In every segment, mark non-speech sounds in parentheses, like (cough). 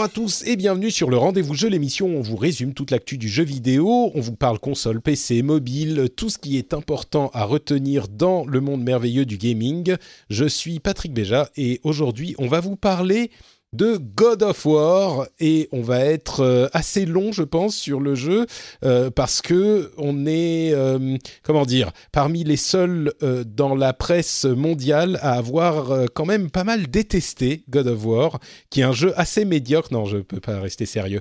Bonjour à tous et bienvenue sur le Rendez-vous Jeu, l'émission où on vous résume toute l'actu du jeu vidéo, on vous parle console, PC, mobile, tout ce qui est important à retenir dans le monde merveilleux du gaming. Je suis Patrick Béja et aujourd'hui on va vous parler de God of War et on va être euh, assez long je pense sur le jeu euh, parce que on est euh, comment dire parmi les seuls euh, dans la presse mondiale à avoir quand même pas mal détesté God of War qui est un jeu assez médiocre. Non je peux pas rester sérieux.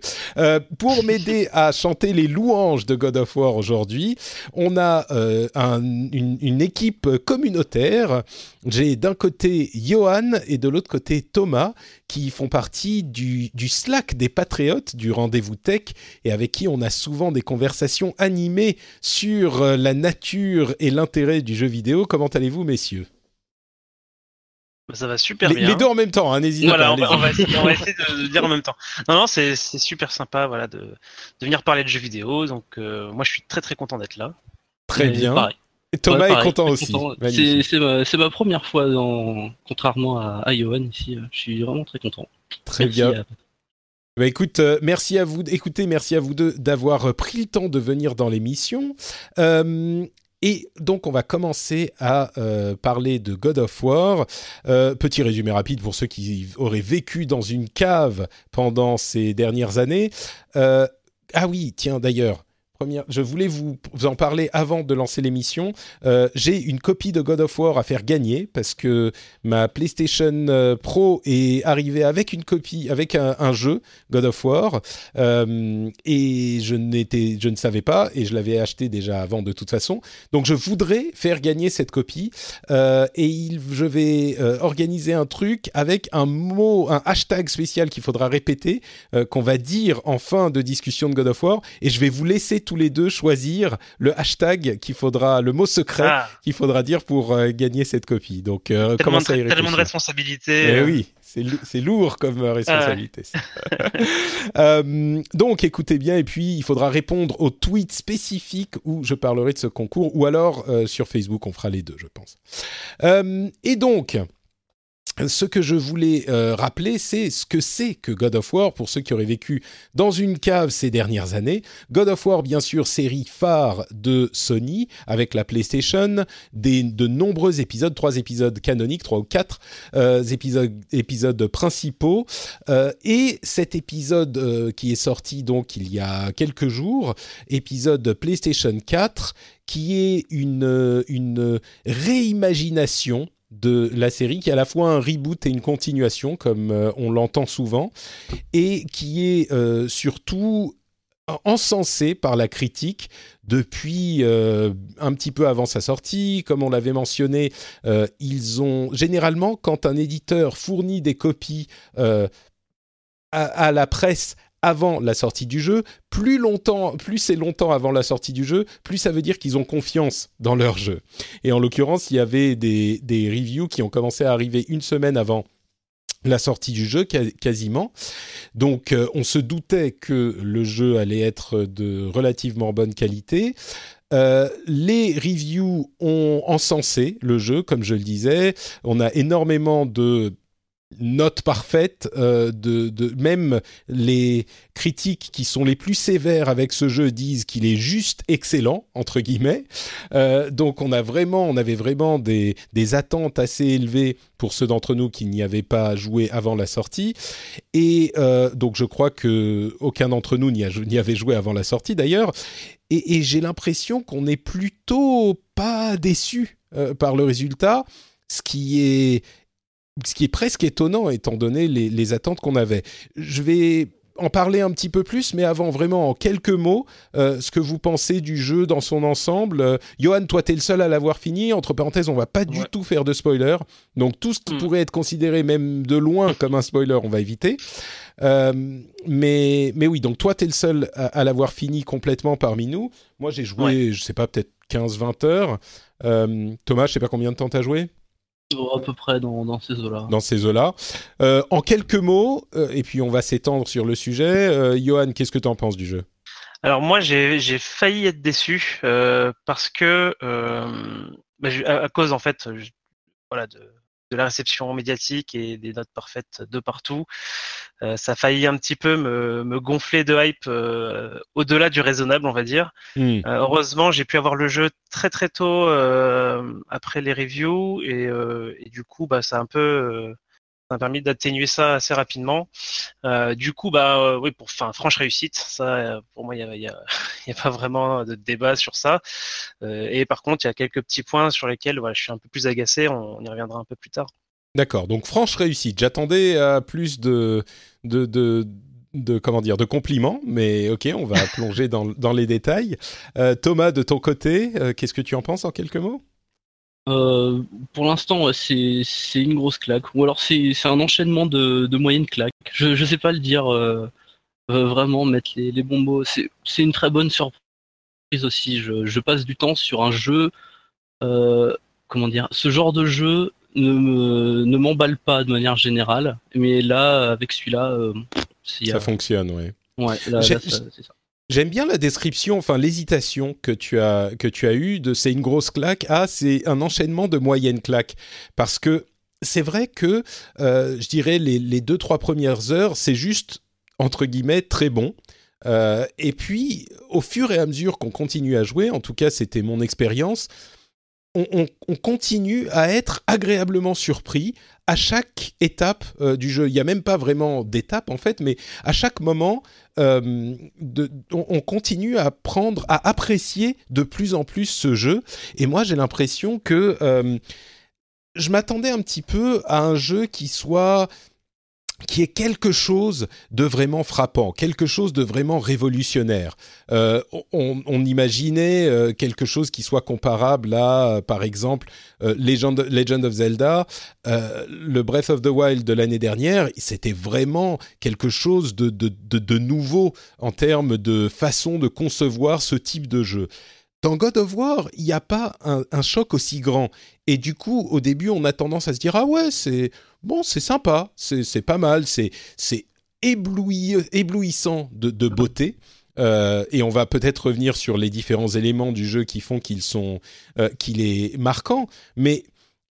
Pour (laughs) m'aider à chanter les louanges de God of War aujourd'hui on a un- une, une équipe communautaire. J'ai d'un côté Johan et de l'autre côté Thomas qui font partie du, du Slack des Patriotes, du rendez-vous tech, et avec qui on a souvent des conversations animées sur euh, la nature et l'intérêt du jeu vidéo. Comment allez-vous, messieurs? Bah, Ça va super les, bien. les deux en même temps, hein, n'hésitez Voilà, pas. on va, allez-y. on va essayer, on va essayer de, de dire en même temps. Non, non, c'est c'est super sympa, voilà, de, de venir parler de jeux vidéo. Donc, euh, moi, je suis très très content d'être là. Très Et bien. pareil. Et Thomas Ouais, est content aussi. C'est ma, première fois, dans, contrairement à, à Johan ici. euh, Je suis vraiment très content. Très Merci bien. à- Bah écoute, euh, merci à vous. Écoutez, merci à vous deux d'avoir euh, pris le temps de venir dans l'émission. Euh, et donc, on va commencer à euh, parler de God of War. Euh, petit résumé rapide pour ceux qui auraient vécu dans une cave pendant ces dernières années. Euh, ah oui, tiens, d'ailleurs. Je voulais vous, en parler avant de lancer l'émission. Euh, J'ai une copie de God of War à faire gagner parce que ma PlayStation euh, Pro est arrivée avec une copie, avec un, jeu God of War, euh, et je n'étais, je ne savais pas, et je l'avais acheté déjà avant de toute façon. Donc je voudrais faire gagner cette copie, et je vais organiser un truc avec un mot, un hashtag spécial qu'il faudra répéter, qu'on va dire en fin de discussion de God of War, et je vais vous laisser tous les deux choisir le hashtag qu'il faudra, le mot secret Ah, qu'il faudra dire pour euh, gagner cette copie. Donc euh, y de, tellement de réfléchir. responsabilités. Eh euh, oui, c'est lou- c'est lourd comme euh, responsabilité. ça. (laughs) Donc écoutez bien, et puis il faudra répondre aux tweets spécifiques où je parlerai de ce concours, ou alors sur Facebook, on fera les deux, je pense. Et donc. Ce que je voulais euh, rappeler, c'est ce que c'est que God of War pour ceux qui auraient vécu dans une cave ces dernières années. God of War, bien sûr, série phare de Sony avec la PlayStation, des, de nombreux épisodes, trois épisodes canoniques, trois ou quatre euh, épisodes, épisodes principaux. Euh, et cet épisode euh, qui est sorti donc il y a quelques jours, épisode PlayStation 4, qui est une, une réimagination de la série, qui est à la fois un reboot et une continuation, comme euh, on l'entend souvent, et qui est euh, surtout encensé par la critique depuis euh, un petit peu avant sa sortie. Comme on l'avait mentionné, ils ont généralement, quand un éditeur fournit des copies à la presse avant la sortie du jeu, plus c'est longtemps avant la sortie du jeu, plus ça veut dire qu'ils ont confiance dans leur jeu. Et en l'occurrence, il y avait des, reviews qui ont commencé à arriver une semaine avant la sortie du jeu quasiment. Donc euh, on se doutait que le jeu allait être de relativement bonne qualité. Euh, les reviews ont encensé le jeu, comme je le disais. On a énormément de note parfaite euh, de, même les critiques qui sont les plus sévères avec ce jeu disent qu'il est juste excellent entre guillemets. Euh, donc on a vraiment on avait vraiment des, attentes assez élevées pour ceux d'entre nous qui n'y avaient pas joué avant la sortie. Et euh, donc je crois que aucun d'entre nous n'y, avait joué avant la sortie d'ailleurs. Et, j'ai l'impression qu'on est plutôt pas déçu par le résultat ce qui est ce qui est presque étonnant étant donné les, attentes qu'on avait. Je vais en parler un petit peu plus, mais avant, vraiment, en quelques mots, euh, ce que vous pensez du jeu dans son ensemble. Euh, Johan, toi, tu es le seul à l'avoir fini. Entre parenthèses, on va pas du tout faire de spoiler. Donc, tout ce qui hmm. pourrait être considéré même de loin comme un spoiler, on va éviter. Euh, mais, mais oui, donc toi, tu es le seul à, l'avoir fini complètement parmi nous. Moi, j'ai joué, je sais pas, peut-être 15-20 heures. Thomas, je sais pas combien de temps tu as joué? À peu près dans, ces eaux-là. Dans ces eaux-là. Euh, en quelques mots, euh, et puis on va s'étendre sur le sujet. Euh, Johan, qu'est-ce que tu en penses du jeu? Alors moi, j'ai failli être déçu parce que bah, à, cause en fait, voilà, de, de la réception médiatique et des notes parfaites de partout. Euh, ça a failli un petit peu me, me gonfler de hype euh, au-delà du raisonnable, on va dire. Hmm. Euh, heureusement, j'ai pu avoir le jeu très très tôt après les reviews et, et, du coup, bah, ça a un peu ça a permis d'atténuer ça assez rapidement. Euh, du coup, bah euh, oui, pour enfin franche réussite, ça euh, pour moi il y a, (laughs) pas vraiment de débat sur ça. Et par contre, il y a quelques petits points sur lesquels voilà, je suis un peu plus agacé. On, y reviendra un peu plus tard. D'accord. Donc franche réussite. J'attendais plus de, de, de comment dire de compliments, mais ok, on va (laughs) plonger dans les détails. Thomas, de ton côté, qu'est-ce que tu en penses en quelques mots? Euh, pour l'instant, c'est une grosse claque. Ou alors c'est un enchaînement de, de moyennes claques. Je ne sais pas le dire euh, euh, vraiment, mettre les, les bons mots. C'est une très bonne surprise aussi. Je, je, passe du temps sur un jeu. comment dire Ce genre de jeu ne m'emballe pas de manière générale. Mais là, avec celui-là, ça fonctionne, oui. Ouais, là, c'est ça. J'aime bien la description, enfin l'hésitation que tu as que tu as de c'est une grosse claque à c'est un enchaînement de moyennes claques parce que c'est vrai que euh, je dirais les, les deux trois premières heures c'est juste entre guillemets très bon. Euh, et puis, au fur et à mesure qu'on continue à jouer, en tout cas c'était mon expérience, on, continue à être agréablement surpris à chaque étape euh, du jeu. Il n'y a même pas vraiment d'étape en fait, mais à chaque moment, euh, on, continue à prendre, à apprécier de plus en plus ce jeu. Et moi, j'ai l'impression que euh, je m'attendais un petit peu à un jeu qui soit qui est quelque chose de vraiment frappant, quelque chose de vraiment révolutionnaire. Euh, on, imaginait euh, quelque chose qui soit comparable à, euh, par exemple, Legend, of Zelda, le Breath of the Wild de l'année dernière, c'était vraiment quelque chose de nouveau en termes de façon de concevoir ce type de jeu. Dans God of War, il n'y a pas un, un, choc aussi grand. Et du coup, au début, on a tendance à se dire, ah ouais, c'est bon, c'est sympa, c'est pas mal, c'est éblouissant de, beauté. Euh, et on va peut-être revenir sur les différents éléments du jeu qui font euh, qu'il est marquant, mais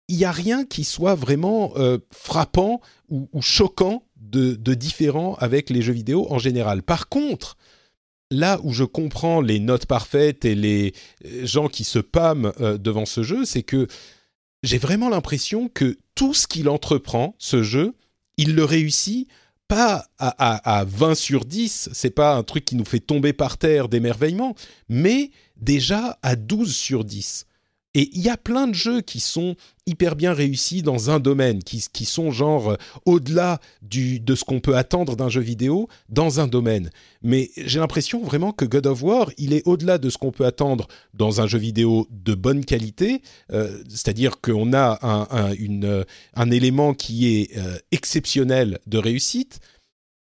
il n'y a rien qui soit vraiment euh, frappant ou, ou choquant de, de, différent avec les jeux vidéo en général. Par contre, là où je comprends les notes parfaites et les gens qui se pâment devant ce jeu, c'est que j'ai vraiment l'impression que tout ce qu'il entreprend, ce jeu, il le réussit pas à, à, 20 sur 10, c'est pas un truc qui nous fait tomber par terre d'émerveillement, mais déjà à 12 sur 10. Et il y a plein de jeux qui sont hyper bien réussis dans un domaine, qui, sont genre euh, au-delà de ce qu'on peut attendre d'un jeu vidéo dans un domaine. Mais j'ai l'impression vraiment que God of War, il est au-delà de ce qu'on peut attendre dans un jeu vidéo de bonne qualité, euh, c'est-à-dire qu'on a un, un, élément qui est euh, exceptionnel de réussite,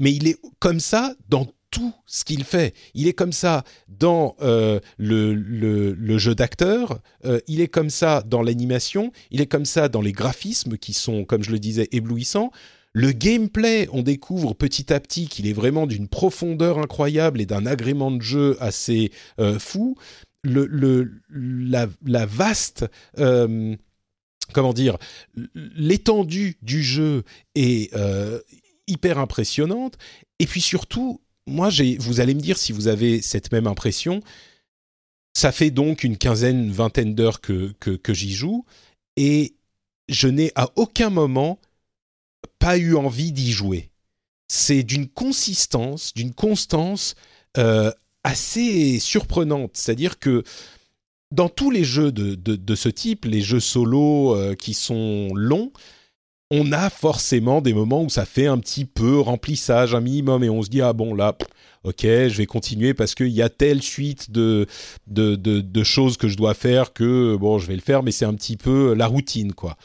mais il est comme ça dans tout ce qu'il fait. Il est comme ça dans euh, le, jeu d'acteur, euh, il est comme ça dans l'animation, il est comme ça dans les graphismes qui sont, comme je le disais, éblouissants. Le gameplay, on découvre petit à petit qu'il est vraiment d'une profondeur incroyable et d'un agrément de jeu assez euh, fou. Le, la vaste comment dire, l'étendue du jeu est hyper impressionnante. Et puis surtout, moi, vous allez me dire si vous avez cette même impression. Ça fait donc une quinzaine, vingtaine d'heures que, j'y joue et je n'ai à aucun moment pas eu envie d'y jouer. C'est d'une consistance, d'une constance euh, assez surprenante. C'est-à-dire que dans tous les jeux de, de, ce type, les jeux solo euh, qui sont longs, on a forcément des moments où ça fait un petit peu remplissage, un minimum, et on se dit, ah bon, là, ok, je vais continuer parce qu'il y a telle suite de, de, choses que je dois faire que, bon, je vais le faire, mais c'est un petit peu la routine, quoi.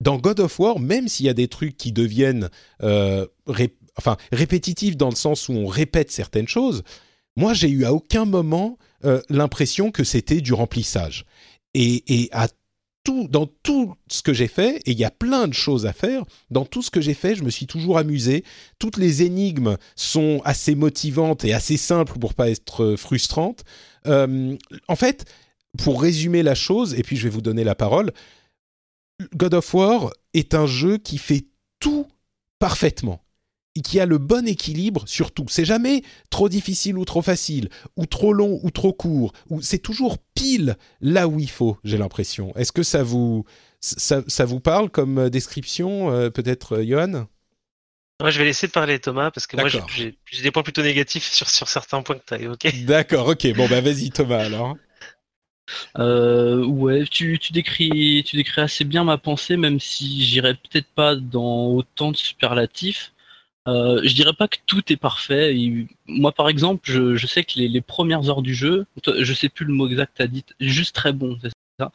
Dans God of War, même s'il y a des trucs qui deviennent euh, enfin, répétitifs dans le sens où on répète certaines choses, moi, j'ai eu à aucun moment euh, l'impression que c'était du remplissage. Et, et à dans tout ce que j'ai fait, et il y a plein de choses à faire, dans tout ce que j'ai fait, je me suis toujours amusé. Toutes les énigmes sont assez motivantes et assez simples pour pas être frustrantes. Euh, en fait, pour résumer la chose, et puis je vais vous donner la parole, God of War est un jeu qui fait tout parfaitement qui a le bon équilibre sur tout. C'est jamais trop difficile ou trop facile, ou trop long ou trop court, ou c'est toujours pile là où il faut, j'ai l'impression. Est-ce que ça vous, ça, vous parle comme euh, description, euh, peut-être, euh, Johan? Moi, je vais laisser parler Thomas parce que moi, j'ai des points plutôt négatifs (laughs) sur, sur certains points que tu as évoqués. D'accord, ok. Bon, bah vas-y Thomas alors. ouais, tu, tu, décris, tu décris assez bien ma pensée, même si j'irai peut-être pas dans autant de superlatifs. Euh, je dirais pas que tout est parfait. moi, par exemple, je, sais que les, premières heures du jeu, je sais plus le mot exact, t'as dit juste très bon, c'est ça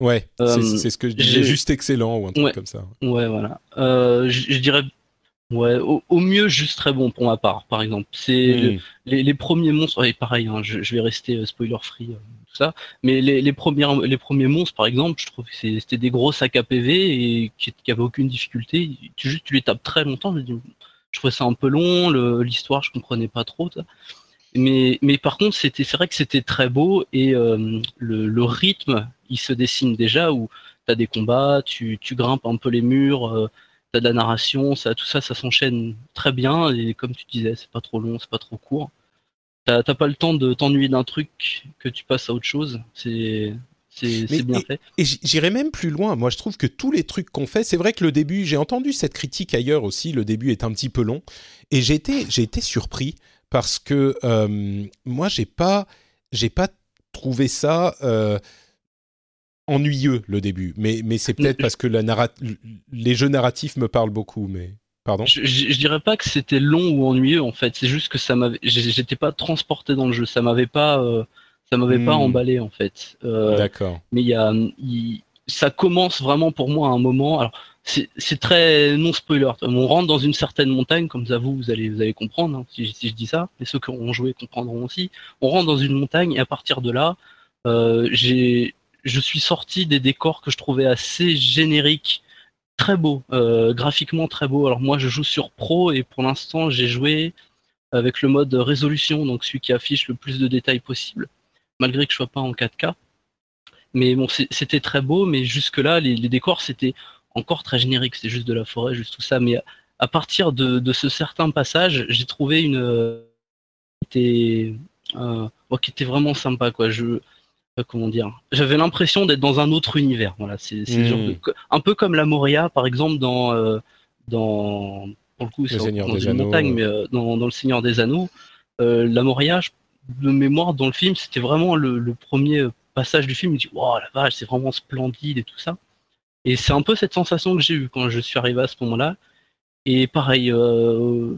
Ouais, c'est euh, ce que je disais, juste excellent ou un truc comme ça. Ouais, voilà. Euh, je, dirais, ouais, au, mieux juste très bon pour ma part, par exemple. C'est hmm. les, premiers monstres, et pareil, hein, je, vais rester spoiler free, tout ça. Mais les, premières, les premiers monstres, par exemple, je trouve que c'était des gros sacs à PV et qui, qui avaient aucune difficulté. Tu juste, tu les tapes très longtemps. Je dis, je trouvais ça un peu long, l'histoire je comprenais pas trop. Mais, par contre, c'est vrai que c'était très beau et euh, le, rythme, il se dessine déjà où tu as des combats, tu, tu, grimpes un peu les murs, euh, tu as de la narration, ça, tout ça, ça s'enchaîne très bien et comme tu disais, c'est pas trop long, c'est pas trop court. T'as pas le temps de t'ennuyer d'un truc que tu passes à autre chose. C'est c'est bien fait. Et, j'irai même plus loin. Moi, je trouve que tous les trucs qu'on fait, c'est vrai que le début, j'ai entendu cette critique ailleurs aussi. Le début est un petit peu long, et j'ai été, j'ai été surpris parce que euh, moi, j'ai pas, j'ai pas trouvé ça. Euh, ennuyeux le début, mais, mais c'est peut-être parce que la les jeux narratifs me parlent beaucoup, mais pardon. Je, je, dirais pas que c'était long ou ennuyeux en fait, c'est juste que ça m'avait, j'étais pas transporté dans le jeu, ça m'avait pas, euh, ça m'avait pas hmm. emballé en fait. Euh, D'accord. Mais il y a, ça commence vraiment pour moi à un moment. Alors c'est très non spoiler. On rentre dans une certaine montagne, comme ça vous, vous allez, vous allez comprendre hein, si, si, je dis ça. Et ceux qui auront joué comprendront aussi. On rentre dans une montagne et à partir de là, euh, j'ai, je suis sorti des décors que je trouvais assez génériques, très beaux, euh, graphiquement très beaux. Alors moi, je joue sur Pro et pour l'instant, j'ai joué avec le mode résolution, donc celui qui affiche le plus de détails possible malgré que je sois pas en 4K. Mais bon, c'était très beau, mais jusque-là, les, décors, c'était encore très générique. C'était juste de la forêt, juste tout ça. Mais à partir de, ce certain passage, j'ai trouvé une euh, qui était, euh, qui était vraiment sympa, quoi. Je, euh, comment dire J'avais l'impression d'être dans un autre univers. Voilà, c'est hmm. un peu comme la Moria, par exemple, dans dans pour le coup, c'est dans une montagne, mais dans, dans, le Seigneur des Anneaux. la Moria, je de mémoire dans le film, c'était vraiment le, premier passage du film. Me dis, wow, la vache, c'est vraiment splendide et tout ça. Et c'est un peu cette sensation que j'ai eue quand je suis arrivé à ce moment-là. Et pareil, euh,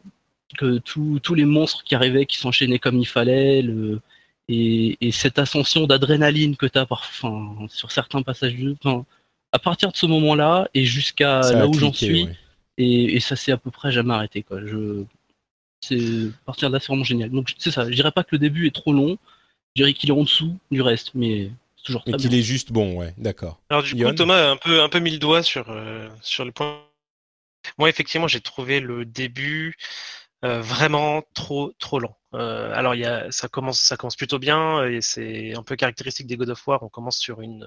que tous les monstres qui arrivaient, qui s'enchaînaient comme il fallait, le, et, cette ascension d'adrénaline que tu as parfois, sur certains passages du jeu. à partir de ce moment-là et jusqu'à là où j'en suis, et, et, ça s'est à peu près jamais arrêté. Quoi. Je, c'est partir de là, c'est vraiment génial. Donc c'est ça, je dirais pas que le début est trop long, je dirais qu'il est en dessous du reste, mais c'est toujours très Et qu'il est juste bon, ouais, d'accord. Alors du coup, Thomas a un peu, un peu mis le doigt sur, euh, sur le point. Moi, effectivement, j'ai trouvé le début vraiment trop trop lent. alors il y a, ça commence ça commence plutôt bien et c'est un peu caractéristique des God of War. On commence sur une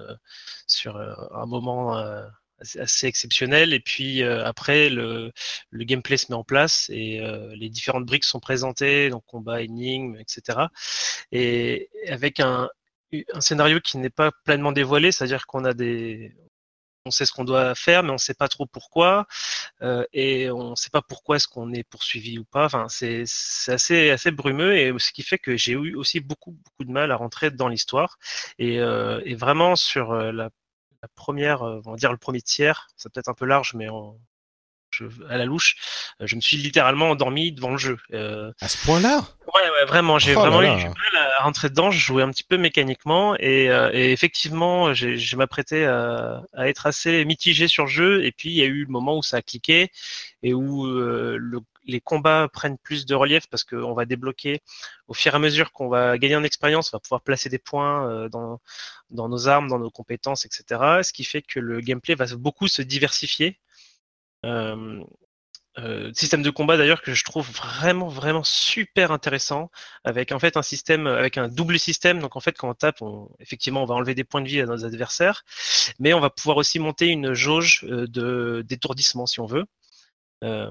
sur un moment assez, exceptionnel. Et puis après le, gameplay se met en place et les différentes briques sont présentées donc combat énigme etc et avec un scénario qui n'est pas pleinement dévoilé, c'est-à-dire qu'on a des, on sait ce qu'on doit faire, mais on ne sait pas trop pourquoi, euh, et on ne sait pas pourquoi est-ce qu'on est poursuivi ou pas. Enfin, c'est assez assez brumeux, et ce qui fait que j'ai eu aussi beaucoup beaucoup de mal à rentrer dans l'histoire, et, euh, et, vraiment sur euh, la, la première, on va dire le premier tiers, c'est peut-être un peu large, mais on, à la louche, euh, je me suis littéralement endormi devant le jeu. Euh, à ce point-là? Ouais, ouais, vraiment. J'ai oh vraiment eu du mal à rentrer dedans. Je jouais un petit peu mécaniquement et, euh, et effectivement, je m'apprêtais à, à, être assez mitigé sur le jeu. Et puis il y a eu le moment où ça a cliqué et où le, les combats prennent plus de relief parce qu'on va débloquer au fur et à mesure qu'on va gagner en expérience, on va pouvoir placer des points dans, dans nos armes, dans nos compétences, etc. Ce qui fait que le gameplay va beaucoup se diversifier euh, euh, système de combat d'ailleurs que je trouve vraiment vraiment super intéressant avec en fait un système avec un double système. Donc en fait quand on tape on, effectivement on va enlever des points de vie à nos adversaires mais on va pouvoir aussi monter une jauge euh, de d'étourdissement si on veut. Euh,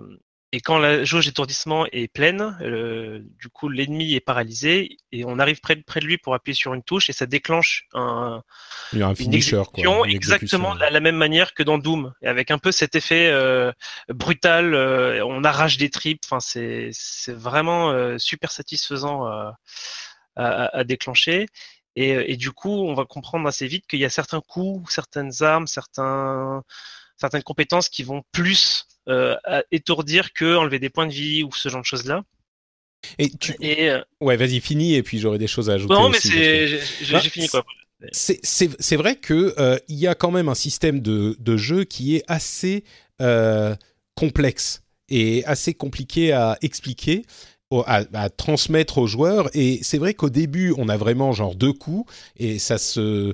et quand la jauge d'étourdissement est pleine, euh, du coup l'ennemi est paralysé et on arrive près de, près de lui pour appuyer sur une touche et ça déclenche un, Il un une exécution exactement de la même manière que dans Doom, et avec un peu cet effet euh, brutal, euh, on arrache des tripes. Enfin, c'est c'est vraiment euh, super satisfaisant à, à, à déclencher. Et, et, du coup, on va comprendre assez vite qu'il y a certains coups, certaines armes, certains certaines compétences qui vont plus euh, étourdir que enlever des points de vie ou ce genre de choses là. Et, tu... Euh, ouais, vas-y, finis et puis j'aurai des choses à ajouter. Non, mais c'est, j'ai, fini quoi. C'est vrai que euh, il y a quand même un système de, de jeu qui est assez complexe et assez compliqué à expliquer. À, à, transmettre aux joueurs et c'est vrai qu'au début on a vraiment genre deux coups et ça se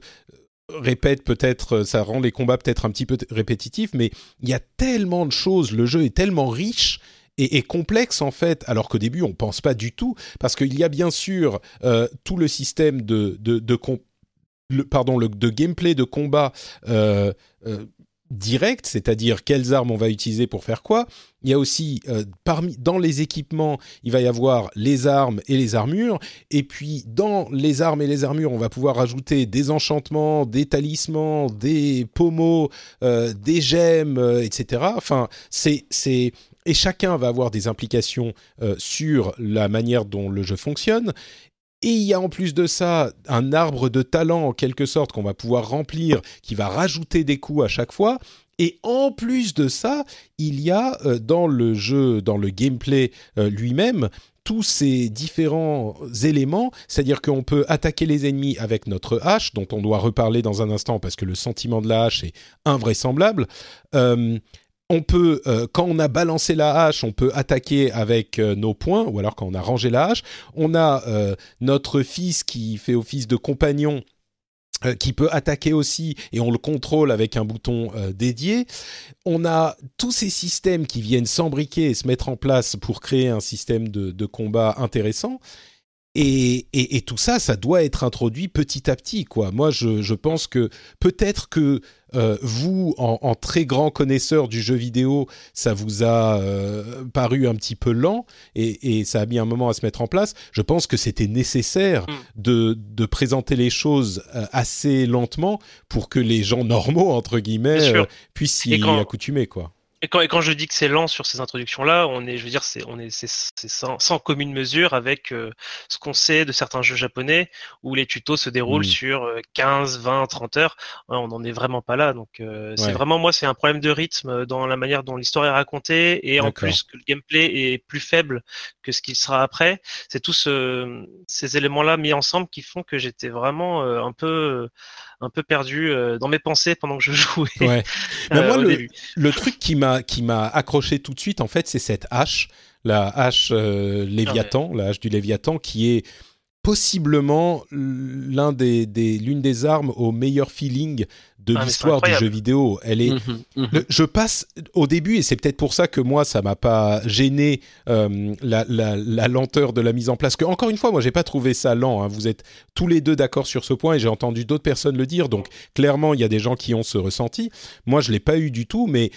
répète peut-être, ça rend les combats peut-être un petit peu répétitifs, mais il y a tellement de choses, le jeu est tellement riche et, complexe en fait, alors qu'au début on pense pas du tout, parce qu'il y a bien sûr euh, tout le système de, de, de pardon, de gameplay de combat euh, euh, direct, c'est-à-dire quelles armes on va utiliser pour faire quoi. Il y a aussi euh, parmi dans les équipements, il va y avoir les armes et les armures et puis dans les armes et les armures, on va pouvoir ajouter des enchantements, des talismans, des pommeaux, euh, des gemmes, euh, etc. Enfin, c'est c'est et chacun va avoir des implications sur la manière dont le jeu fonctionne. Et il y a en plus de ça un arbre de talent en quelque sorte qu'on va pouvoir remplir, qui va rajouter des coups à chaque fois. Et en plus de ça, il y a euh, dans le jeu, dans le gameplay euh, lui-même, tous ces différents éléments, c'est-à-dire qu'on peut attaquer les ennemis avec notre hache, dont on doit reparler dans un instant parce que le sentiment de la hache est invraisemblable. Euh, on peut, euh, quand on a balancé la hache, on peut attaquer avec euh, nos poings, ou alors quand on a rangé la hache. On a euh, notre fils qui fait office de compagnon qui peut attaquer aussi et on le contrôle avec un bouton dédié. On a tous ces systèmes qui viennent s'embriquer et se mettre en place pour créer un système de, combat intéressant. Et, et, tout ça, ça doit être introduit petit à petit, quoi. Moi, je pense que peut-être que euh, vous, en, en, très grand connaisseur du jeu vidéo, ça vous a euh, paru un petit peu lent et, et, ça a mis un moment à se mettre en place. Je pense que c'était nécessaire mm. de, de, présenter les choses euh, assez lentement pour que les gens normaux, entre guillemets, puissent s'y accoutumer, quoi. Et quand, et quand je dis que c'est lent sur ces introductions-là, on est, je veux dire, c'est, on est, c'est, sans, sans, commune mesure avec euh, ce qu'on sait de certains jeux japonais où les tutos se déroulent sur 15, 20, 30 heures. on n'en est vraiment pas là. Donc, euh, c'est vraiment, moi, c'est un problème de rythme dans la manière dont l'histoire est racontée et en plus que le gameplay est plus faible que ce qu'il sera après. C'est tous ce, ces éléments-là mis ensemble qui font que j'étais vraiment euh, un peu, un peu perdu dans mes pensées pendant que je (laughs) jouais. Ouais. moi, le, le truc qui m'a qui m'a accroché tout de suite, en fait, c'est cette hache, la hache euh, Léviathan, la hache du Léviathan, qui est possiblement l'un des, des l'une des armes au meilleur feeling de Ah, l'histoire du jeu vidéo. Elle est, Mhm, mhm. le- je passe au début, et c'est peut-être pour ça que moi, ça m'a pas gêné euh, la, la- la lenteur de la mise en place. Que encore une fois, moi, j'ai pas trouvé ça lent. hein. Vous êtes tous les deux d'accord sur ce point, et j'ai entendu d'autres personnes le dire. Donc, clairement, il y a des gens qui ont ce ressenti. Moi, je l'ai pas eu du tout, mais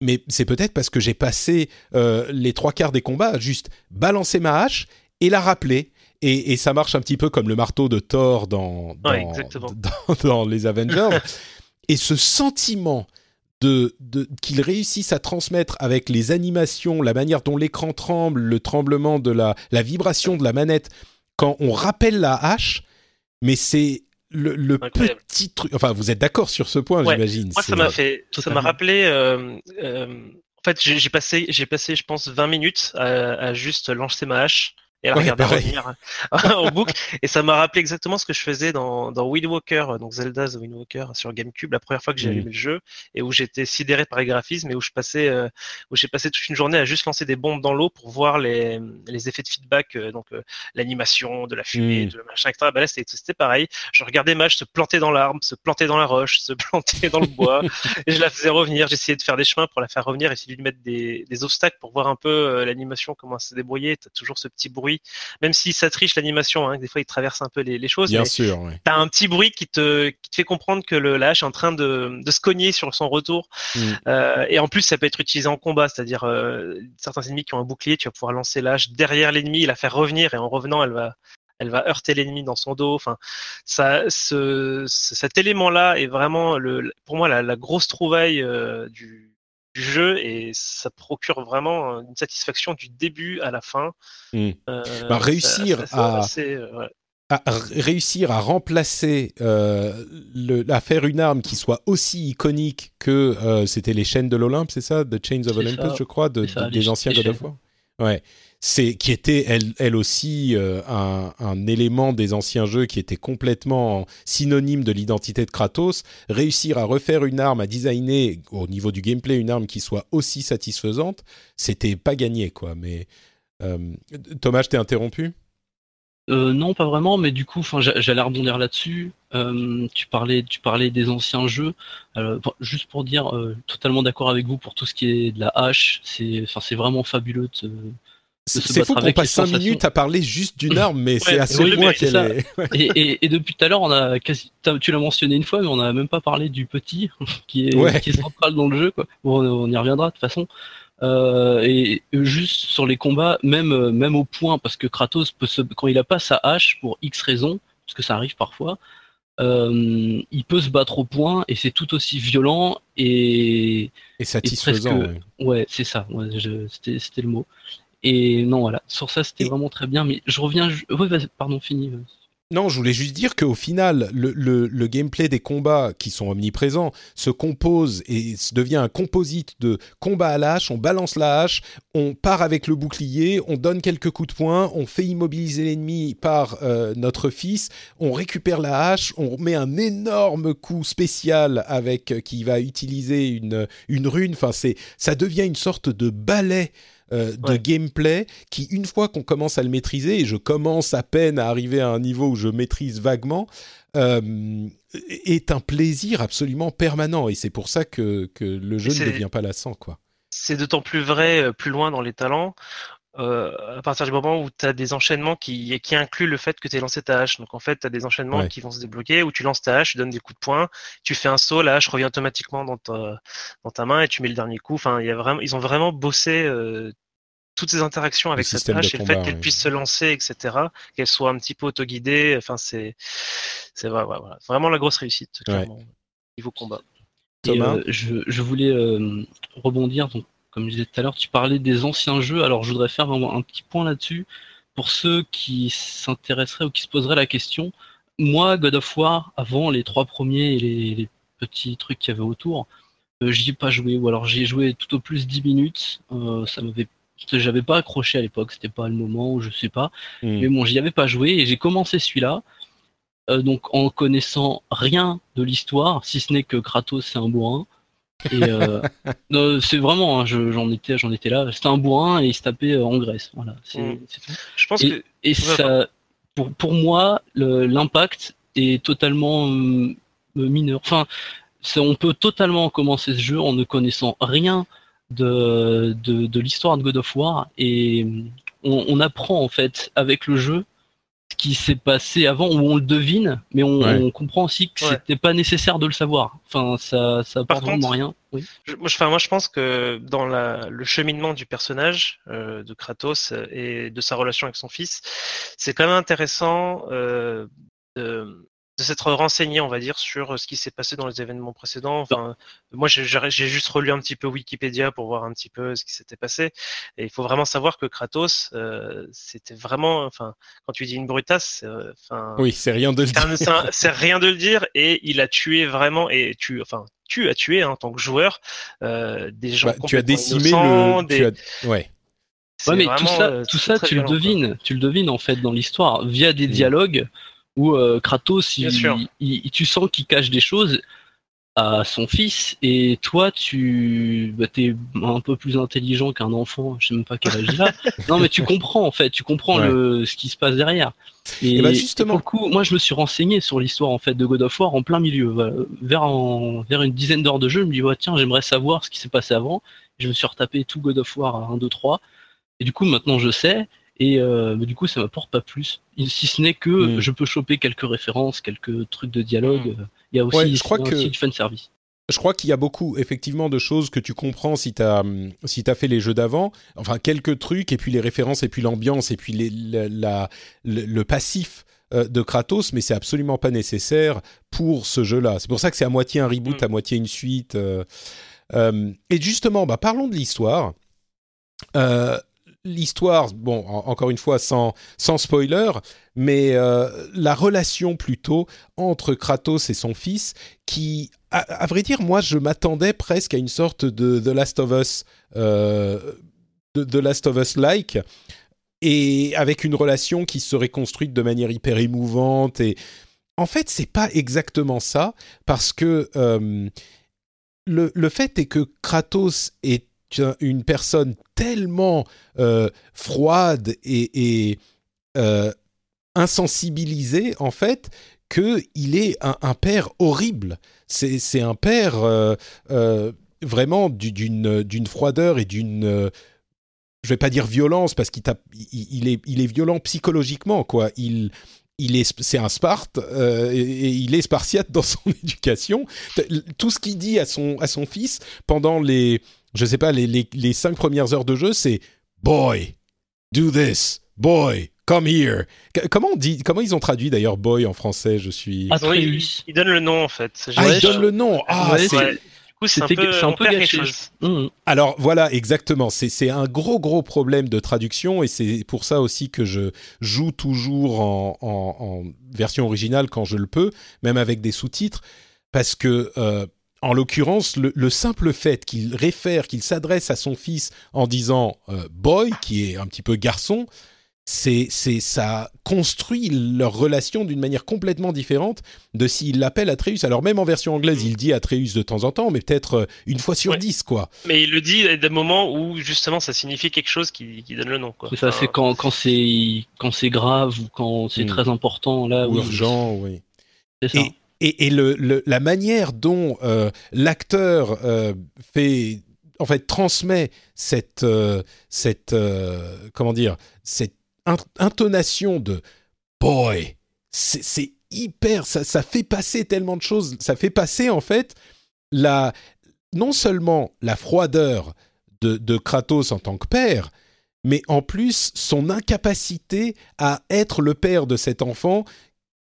mais c'est peut-être parce que j'ai passé euh, les trois quarts des combats à juste balancer ma hache et la rappeler. Et, et ça marche un petit peu comme le marteau de Thor dans, dans, Ouais, exactement. (laughs) dans- dans les Avengers. (laughs) et ce sentiment de, de qu'ils réussissent à transmettre avec les animations, la manière dont l'écran tremble, le tremblement de la, la vibration de la manette, quand on rappelle la hache, mais c'est le, le petit truc. Enfin, vous êtes d'accord sur ce point, Ouais. j'imagine. Moi, ça m'a fait, ça m'a rappelé. euh, euh, en fait, j'ai j'ai passé, j'ai passé, je pense, 20 minutes à, à juste lancer ma hache et à la Ouais, regarder pareil. revenir (laughs) en boucle. Et ça m'a rappelé exactement ce que je faisais dans, dans Wind Walker, donc Zelda The Wind Walker sur GameCube, la première fois que j'ai Mhm. allumé le jeu et où j'étais sidéré par les graphismes et où je passais, euh, où j'ai passé toute une journée à juste lancer des bombes dans l'eau pour voir les, les effets de feedback, euh, donc euh, l'animation, de la fumée, Mhm. de machin, etc. Bah là, c'était pareil. Je regardais ma hache se planter dans l'arbre, se planter dans la roche, se (laughs) planter dans le bois. Et je la faisais revenir, j'essayais de faire des chemins pour la faire revenir, essayer de lui mettre des, des obstacles pour voir un peu euh, l'animation, comment elle se débrouiller. T'as toujours ce petit bruit, même si ça triche l'animation, hein, des fois il traverse un peu les, les choses, Bien mais sûr, ouais. t'as un petit bruit qui te, qui te fait comprendre que le, la hache est en train de, de se cogner sur son retour. Mm. Euh, et en plus, ça peut être utilisé en combat, c'est-à-dire euh, certains ennemis qui ont un bouclier, tu vas pouvoir lancer la hache derrière l'ennemi, la faire revenir, et en revenant, elle va elle va heurter l'ennemi dans son dos. Enfin, ça, ce, ce- cet élément-là est vraiment le, pour moi la, la grosse trouvaille euh, du, du jeu et ça procure vraiment une satisfaction du début à la fin. Mm. Euh, Bah, réussir ça- ça- à- assez, euh, ouais. à r- réussir à remplacer, euh, le, à faire une arme qui soit aussi iconique que euh, c'était les chaînes de l'Olympe, c'est ça, The Chains of Olympus, ça. je crois, de, de- des anciens God of. War? Ouais, c'est qui était elle, aussi euh, un, élément des anciens jeux qui était complètement synonyme de l'identité de Kratos. Réussir à refaire une arme, à designer au niveau du gameplay une arme qui soit aussi satisfaisante, c'était pas gagné quoi. Mais euh, Thomas, je t'ai interrompu? Euh, non, pas vraiment, mais du coup, j'allais rebondir là-dessus. Tu parlais, tu parlais des anciens jeux. Juste pour dire, totalement d'accord avec vous pour tout ce qui est de la hache. C'est, enfin, c'est vraiment fabuleux. C'est fou qu'on passe les 5 sensations. minutes à parler juste d'une arme, mais c'est à ce oui, point qu'elle est. et, et, et depuis tout à l'heure, on a quasi, tu l'as mentionné une fois, mais on n'a même pas parlé du petit (laughs) qui est, Ouais. qui est central dans le jeu. Quoi. Bon, on y reviendra de toute façon. Euh, et juste sur les combats, même euh, même au point, parce que Kratos peut se, quand il a pas sa hache pour X raisons, parce que ça arrive parfois, euh, il peut se battre au point et c'est tout aussi violent et Et satisfaisant. presque- ouais. Ouais, c'est ça. Ouais, c'était le mot. Et non, voilà. Sur ça, c'était Et- vraiment très bien. Mais je reviens. Ouais, vas-y, pardon, fini. Non, je voulais juste dire qu'au final, le, le- le gameplay des combats qui sont omniprésents se compose et se devient un composite de combat à la hache. On balance la hache, on part avec le bouclier, on donne quelques coups de poing, on fait immobiliser l'ennemi par euh, notre fils, on récupère la hache, on met un énorme coup spécial avec euh, qui va utiliser une, une rune. Enfin, c'est ça devient une sorte de ballet euh, de Ouais. gameplay qui, une fois qu'on commence à le maîtriser, et je commence à peine à arriver à un niveau où je maîtrise vaguement, euh, est un plaisir absolument permanent. Et c'est pour ça que, que le jeu ne devient pas lassant, quoi. c'est d'autant plus vrai euh, plus loin dans les talents. Euh, à partir du moment où tu as des enchaînements qui, qui incluent le fait que tu lancé ta hache. Donc en fait, tu as des enchaînements Ouais. qui vont se débloquer où tu lances ta hache, tu donnes des coups de poing, tu fais un saut, la hache revient automatiquement dans ta, dans ta main et tu mets le dernier coup. Enfin, il y a vraiment, ils ont vraiment bossé euh, toutes ces interactions avec cette hache et le combat, fait qu'elle ouais. puisse se lancer, etc. Qu'elle soit un petit peu autoguidée. Enfin, c'est c'est vrai, ouais, voilà. vraiment la grosse réussite, clairement, niveau combat. Et, Thomas? euh, je, je voulais euh, rebondir. Donc, comme je disais tout à l'heure, tu parlais des anciens jeux. Alors, je voudrais faire un, un petit point là-dessus pour ceux qui s'intéresseraient ou qui se poseraient la question. Moi, God of War, avant les trois premiers et les, les petits trucs qu'il y avait autour, euh, j'y ai pas joué. Ou alors, j'y ai joué tout au plus 10 minutes. Euh, ça m'avait j'avais pas accroché à l'époque, c'était pas le moment ou je sais pas. Hmm. Mais bon, j'y avais pas joué et j'ai commencé celui-là. euh, donc en connaissant rien de l'histoire, si ce n'est que Kratos c'est un bourrin. Et euh, (laughs) non, c'est vraiment, hein, je- j'en étais, j'en étais là. C'était un bourrin et il se tapait euh, en Grèce. Voilà, c'est Mm. tout. Je pense Et, que et ça, pour pour moi, l'impact est totalement euh, mineur. Enfin, on peut totalement commencer ce jeu en ne connaissant rien de, de, l'histoire de God of War et on, apprend en fait avec le jeu qui s'est passé avant où on le devine, mais on, comprend aussi que c'était pas nécessaire de le savoir. Enfin, ça, ça apporte vraiment rien. Oui. moi, je, moi, je pense que dans la, le cheminement du personnage euh, de Kratos et de sa relation avec son fils, c'est quand même intéressant euh, de, de s'être renseigné, on va dire, sur euh, ce qui s'est passé dans les événements précédents. Enfin, moi, j'ai juste relu un petit peu Wikipédia pour voir un petit peu ce qui s'était passé. Et il faut vraiment savoir que Kratos, euh, c'était vraiment, enfin, quand tu dis une brutasse, euh, enfin, oui, c'est rien de le dire. (laughs) C'est rien de le dire. Et il a tué vraiment, et tu, enfin, tu as tué hein, en tant que joueur euh, des gens. Bah, tu as décimé le. Des... Ouais. Ouais, mais tout ça, tout ça, tu le devines, tu le devines en fait dans l'histoire via des mmh. Où euh, Kratos, il, tu sens qu'il cache des choses à son fils et toi tu bah, es un peu plus intelligent qu'un enfant je sais même pas quel âge il a. (laughs) Non mais tu comprends en fait tu comprends le, ce qui se passe derrière. Et, bah, justement. coup moi je me suis renseigné sur l'histoire en fait de God of War en plein milieu. Vers vers une dizaine d'heures de jeu je me dis tiens j'aimerais savoir ce qui s'est passé avant. Je me suis retapé tout God of War à 1 2 3 et du coup maintenant je sais et euh, du coup, ça m'apporte pas plus. Si ce n'est que hmm. je peux choper quelques références, quelques trucs de dialogue. Hmm. Il y a aussi, je crois que... du fan service. Je crois qu'il y a beaucoup, effectivement, de choses que tu comprends si tu as, si as fait les jeux d'avant. Enfin, quelques trucs, et puis les références, et puis l'ambiance, et puis les, la, le, passif euh, de Kratos, mais c'est absolument pas nécessaire pour ce jeu-là. C'est pour ça que c'est à moitié un reboot, hmm. à moitié une suite. Euh, et justement, bah, parlons de l'histoire. Euh, l'histoire, bon, encore une fois, sans, sans spoiler, mais euh, la relation plutôt entre Kratos et son fils, qui, à, vrai dire, moi, je m'attendais presque à une sorte de The Last of Us, euh, de The Last of Us-like, et avec une relation qui serait construite de manière hyper émouvante. Et en fait, c'est pas exactement ça, parce que euh, le, le fait est que Kratos est une personne tellement euh, froide et, euh, insensibilisée, en fait, qu'il est un, père horrible. C'est un père euh, vraiment d'une froideur et d'une je vais pas dire violence parce qu'il il, est, il est violent psychologiquement quoi. Il, il est, c'est un Sparte et, il est spartiate dans son (laughs) éducation. Tout ce qu'il dit à son, à son fils pendant les, je sais pas, les, les, cinq premières heures de jeu, c'est Boy, do this, boy, come here. comment on dit, comment ils ont traduit d'ailleurs boy en français Je suis. Atreus. il, donne le nom en fait. Ah, il donne le nom. Ah, c'est. C'est un peu, un peu gâché. Mmh. Alors voilà, exactement. C'est un gros gros problème de traduction et c'est pour ça aussi que je joue toujours en, en, version originale quand je le peux, même avec des sous-titres, parce que euh, en l'occurrence, le, simple fait qu'il réfère, qu'il s'adresse à son fils en disant euh, boy, qui est un petit peu garçon, c'est ça construit leur relation d'une manière complètement différente de s'il l'appelle Atreus. Alors même en version anglaise, il dit Atreus de temps en temps, mais peut-être euh, une fois sur dix, quoi. Mais il le dit à des moments où justement ça signifie quelque chose qui, donne le nom, quoi. C'est ça, c'est quand quand c'est quand c'est grave ou quand c'est hmm. très important là. Ou urgent, oui. C'est ça et, le, la manière dont euh, l'acteur euh, fait, en fait, transmet cette, euh, cette comment dire, cette intonation de boy, c'est hyper, ça, ça, fait passer tellement de choses, ça fait passer en fait la, non seulement la froideur de, de Kratos en tant que père, mais en plus son incapacité à être le père de cet enfant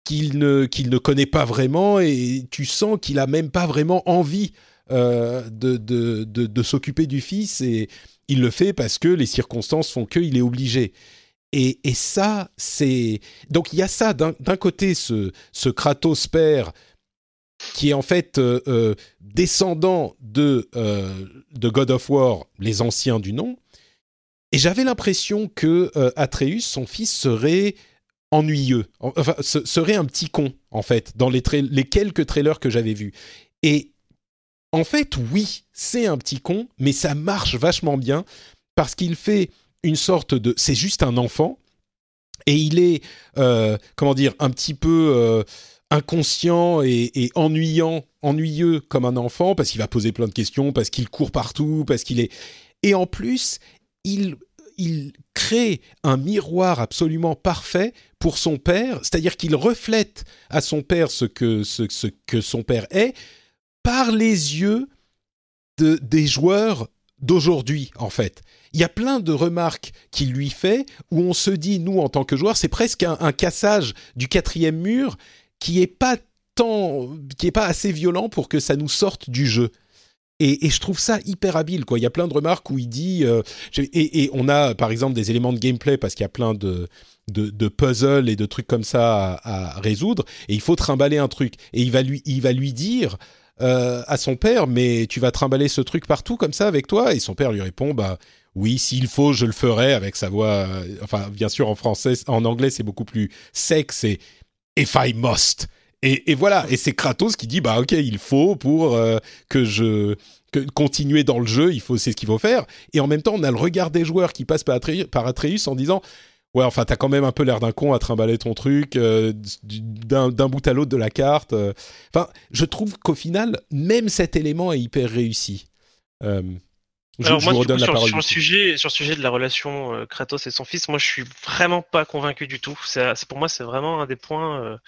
qu'il ne, ne connaît pas vraiment et tu sens qu'il a même pas vraiment envie euh, de, de, de, s'occuper du fils et il le fait parce que les circonstances font qu'il est obligé. Et, et ça, c'est... Donc il y a ça, d'un, côté, ce, ce Kratos père qui est en fait euh, euh, descendant de, de God of War, les anciens du nom, et j'avais l'impression que Atreus, son fils, serait ennuyeux, enfin, ce serait un petit con, en fait, dans les, quelques trailers que j'avais vus. Et en fait, oui, c'est un petit con, mais ça marche vachement bien parce qu'il fait une sorte de... C'est juste un enfant, et il est, euh, comment dire, un petit peu... Euh, inconscient et, ennuyant, ennuyeux comme un enfant parce qu'il va poser plein de questions, parce qu'il court partout, parce qu'il est et en plus il il crée un miroir absolument parfait pour son père, c'est-à-dire qu'il reflète à son père ce que, son père est par les yeux de, des joueurs d'aujourd'hui, en fait. Il y a plein de remarques qu'il lui fait où on se dit, nous, en tant que joueurs, c'est presque un, cassage du quatrième mur qui est pas qui est pas assez violent pour que ça nous sorte du jeu. Et, je trouve ça hyper habile. Quoi. Il y a plein de remarques où il dit... Euh, et, on a par exemple des éléments de gameplay parce qu'il y a plein de, puzzles et de trucs comme ça à, résoudre. Et il faut trimballer un truc. Et il va lui, il va lui dire euh, à son père, mais tu vas trimballer ce truc partout comme ça avec toi? Et son père lui répond, bah oui, s'il faut, je le ferai avec sa voix. Euh, enfin, bien sûr, en français, en anglais, c'est beaucoup plus sec. C'est if I must. Et, voilà, et c'est Kratos qui dit bah ok, il faut pour euh, que je que, continuer dans le jeu, il faut c'est ce qu'il faut faire. Et en même temps, on a le regard des joueurs qui passent par, Atreus, en disant ouais, enfin t'as quand même un peu l'air d'un con à trimballer ton truc euh, d'un bout à l'autre de la carte. Euh. Enfin, je trouve qu'au final, même cet élément est hyper réussi. Je, Alors moi, sur, sur, le sujet, sur le sujet de la relation Kratos et son fils, moi je suis vraiment pas convaincu du tout. C'est pour moi c'est vraiment un des points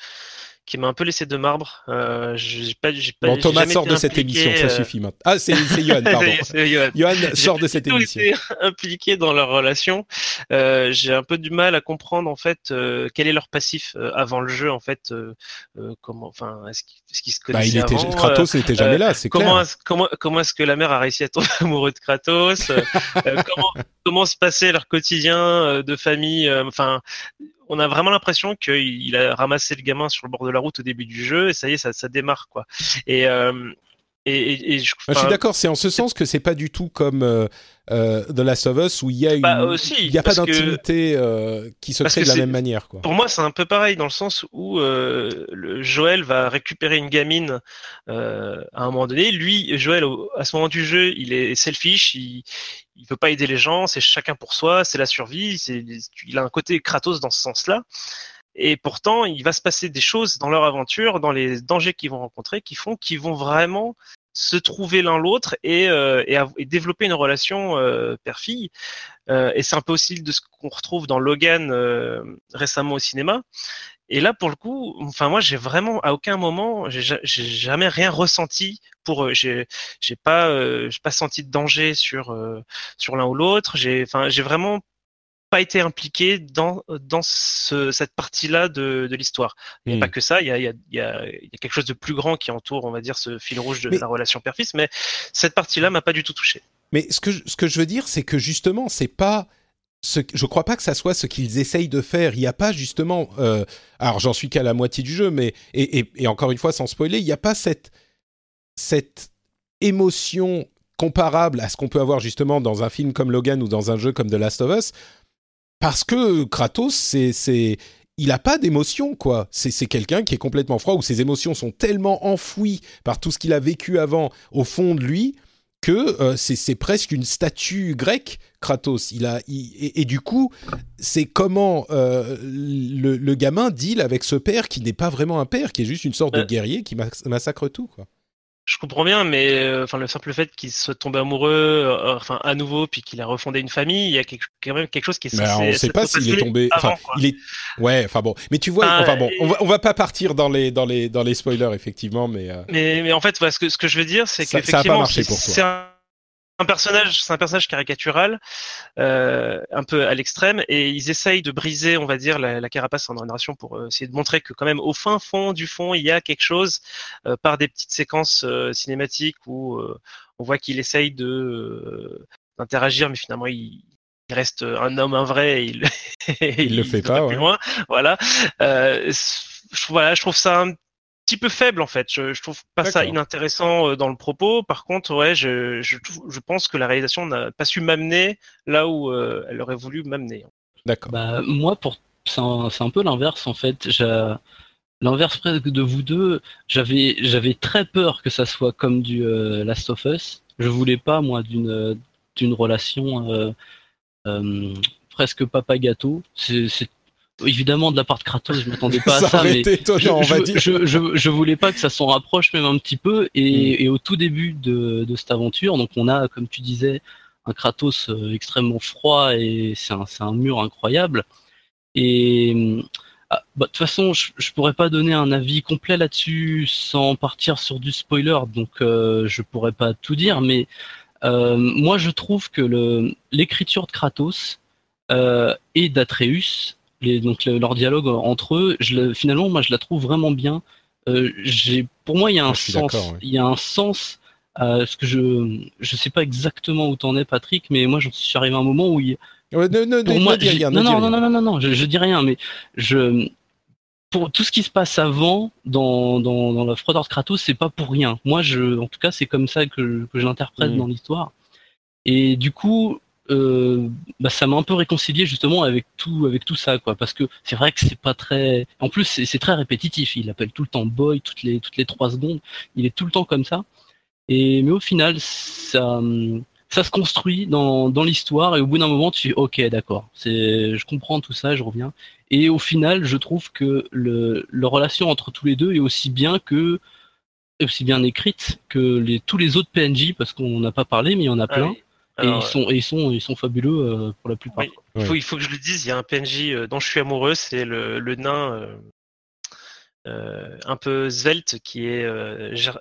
qui m'a un peu laissé de marbre. Euh, j'ai pas, j'ai pas, bon, Thomas sort de cette émission, ça euh, suffit maintenant. Ah, c'est, c'est Johan, (laughs) pardon. Johan. sort de cette émission. Été impliqué dans leur relation. Euh, j'ai un peu du mal à comprendre en fait euh, quel est leur passif euh, avant le jeu en fait. Euh, comment, enfin, est-ce, qu'ils, se bah, connaissaient bah, il était, Kratos n'était jamais là, c'est comment clair. Est-ce, comment, comment est-ce que la mère a réussi à tomber (laughs) amoureux de Kratos Comment, comment se passait leur quotidien de famille Enfin, on a vraiment l'impression qu'il a ramassé le gamin sur le bord de la route au début du jeu et ça y est, ça, ça démarre quoi. Et, euh, et, je, je, suis d'accord, c'est en ce sens que c'est pas du tout comme euh, euh, The Last of Us où il y a, bah, il y a pas d'intimité euh, qui se crée de la même manière. Quoi. Pour moi, c'est un peu pareil dans le sens où le Joël va récupérer une gamine à un moment donné. Lui, Joël, à ce moment du jeu, il est selfish, il, il veut pas aider les gens, c'est chacun pour soi, c'est la survie. Il a un côté Kratos dans ce sens-là. Et pourtant, il va se passer des choses dans leur aventure, dans les dangers qu'ils vont rencontrer, qui font qu'ils vont vraiment se trouver l'un l'autre et, euh, développer une relation euh, père-fille. Euh, et c'est un peu aussi de ce qu'on retrouve dans Logan récemment au cinéma. Et là, pour le coup, enfin moi, j'ai vraiment à aucun moment, j'ai jamais rien ressenti pour eux. J'ai pas, j'ai pas senti de danger sur sur l'un ou l'autre. J'ai, enfin, j'ai vraiment pas été impliqué dans dans ce, cette partie-là de, de l'histoire. Il n'y a pas hmm. que ça, il y a, y, a, il y a quelque chose de plus grand qui entoure, on va dire, ce fil rouge de la relation père-fils, mais cette partie-là m'a pas du tout touché. Mais ce que je, ce que je veux dire, c'est que justement, c'est pas je crois pas que ça soit ce qu'ils essayent de faire. Il n'y a pas justement, euh, alors j'en suis qu'à la moitié du jeu, mais et, et, et encore une fois sans spoiler, il n'y a pas cette cette émotion comparable à ce qu'on peut avoir justement dans un film comme Logan ou dans un jeu comme The Last of Us, parce que Kratos, c'est, il n'a pas d'émotion, quoi. C'est, quelqu'un qui est complètement froid, où ses émotions sont tellement enfouies par tout ce qu'il a vécu avant au fond de lui que euh, c'est, presque une statue grecque, Kratos. Il a, et, du coup, c'est comment euh, le, gamin deal avec ce père qui n'est pas vraiment un père, qui est juste une sorte de guerrier qui massacre tout, quoi. Je comprends bien, mais euh, enfin le simple fait qu'il soit tombé amoureux, euh, enfin à nouveau, puis qu'il a refondé une famille, il y a quelque, quand même quelque chose qui est. Mais on ne sait pas s'il est tombé. Enfin, il est. Ouais, enfin bon. Mais tu vois, enfin bon, on va, on va pas partir dans les dans les dans les spoilers effectivement, mais. Euh, mais, mais en fait, ce que ce que je veux dire, c'est qu'effectivement, ça a pas marché pour toi un personnage, c'est un personnage caricatural, euh, un peu à l'extrême, et ils essayent de briser, on va dire, la, la carapace en narration pour euh, essayer de montrer que quand même au fin fond du fond, il y a quelque chose euh, par des petites séquences euh, cinématiques où on voit qu'il essaye de d'interagir, mais finalement il, reste un homme, un vrai, et il, (laughs) il, le fait pas, plus loin. Voilà. je, voilà, je trouve ça un petit peu faible en fait. Je, je trouve pas ça inintéressant euh, dans le propos. Par contre, ouais, je, je, je pense que la réalisation n'a pas su m'amener là où euh, elle aurait voulu m'amener. D'accord. Bah, moi, pour c'est un, un, peu l'inverse en fait. L'inverse presque de vous deux. J'avais j'avais très peur que ça soit comme du euh, Last of Us. Je voulais pas moi d'une d'une relation presque papa gâteau. C'est évidemment de la part de Kratos, je m'attendais pas à ça, mais je, on va dire. Je, je, je, voulais pas que ça s'en rapproche même un petit peu. Et, mm. et au tout début de, de, cette aventure, donc on a, comme tu disais, un Kratos euh, extrêmement froid et c'est un, un, mur incroyable. Et ah, bah, de toute façon, je, je pourrais pas donner un avis complet là-dessus sans partir sur du spoiler, donc euh, je pourrais pas tout dire, mais euh, moi je trouve que l'écriture de Kratos euh, et d'Atreus, donc leur dialogue entre eux, je finalement moi je la trouve vraiment bien. Euh, pour moi il y a un sens, il y a un sens à ce que je je sais pas exactement où t'en es Patrick, mais moi je suis arrivé à un moment où il Ouais, ne, ne, pour moi, dis rien, non, non, non, non, non, non, je, je dis rien, mais je, pour tout ce qui se passe avant dans, dans, dans la froideur de Kratos, c'est pas pour rien. Moi, je, en tout cas, c'est comme ça que, que je l'interprète mm. dans l'histoire. Et du coup, euh, bah, ça m'a un peu réconcilié justement avec tout, avec tout ça, quoi. Parce que c'est vrai que c'est pas très. En plus, c'est très répétitif. Il appelle tout le temps Boy toutes les toutes les trois secondes. Il est tout le temps comme ça. Et mais au final, ça ça se construit dans, dans l'histoire et au bout d'un moment tu dis ok d'accord c'est je comprends tout ça je reviens et au final je trouve que le, le relation entre tous les deux est aussi bien que aussi bien écrite que les tous les autres PNJ parce qu'on n'a pas parlé mais il y en a plein et ils sont et ils sont ils sont fabuleux euh, pour la plupart il faut il faut que je le dise il y a un PNJ euh, dont je suis amoureux c'est le, le nain euh, euh un peu svelte qui est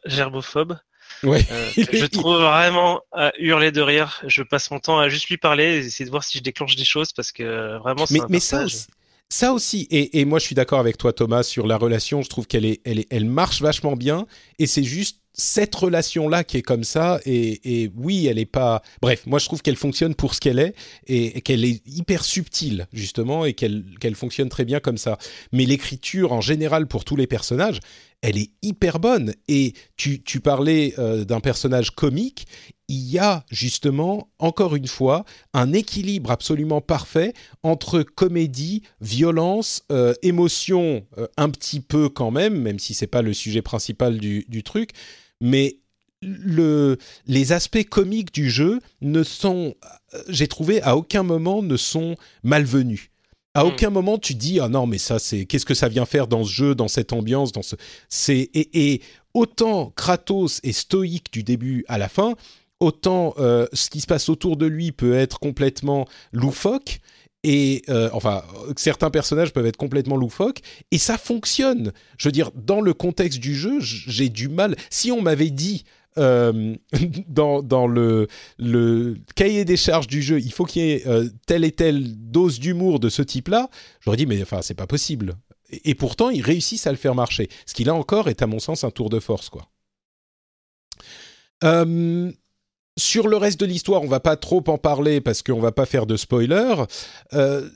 gerbophobe Ouais. Euh, je (laughs) trouve vraiment à hurler de rire. Je passe mon temps à juste lui parler et essayer de voir si je déclenche des choses parce que vraiment. Mais, mais ça aussi. Ça aussi, et, et moi je suis d'accord avec toi Thomas sur la relation, je trouve qu'elle est, elle est, elle marche vachement bien, et c'est juste cette relation-là qui est comme ça, et, oui, elle est pas. Bref, moi je trouve qu'elle fonctionne pour ce qu'elle est, et, qu'elle est hyper subtile, justement, et qu'elle qu'elle fonctionne très bien comme ça. Mais l'écriture en général pour tous les personnages, elle est hyper bonne. Et tu, tu parlais euh, d'un personnage comique, il y a justement, encore une fois, un équilibre absolument parfait entre comédie, violence, euh, émotion, euh, un petit peu quand même, même si c'est pas le sujet principal du, du truc, mais le, les aspects comiques du jeu ne sont, j'ai trouvé, à aucun moment ne sont malvenus. À hmm. aucun moment tu dis ah non mais ça c'est qu'est-ce que ça vient faire dans ce jeu, dans cette ambiance, dans ce c'est et, et, autant Kratos est stoïque du début à la fin, autant euh, ce qui se passe autour de lui peut être complètement loufoque et euh, enfin certains personnages peuvent être complètement loufoques et ça fonctionne. Je veux dire dans le contexte du jeu, j'ai du mal. Si on m'avait dit euh, (laughs) dans, dans le, le, cahier des charges du jeu, il faut qu'il y ait euh, telle et telle dose d'humour de ce type-là, j'aurais dit, mais enfin, c'est pas possible. Et, pourtant, ils réussissent à le faire marcher. Ce qui, là encore, est à mon sens un tour de force, quoi. Euh, sur le reste de l'histoire, on va pas trop en parler parce qu'on va pas faire de spoiler. Euh,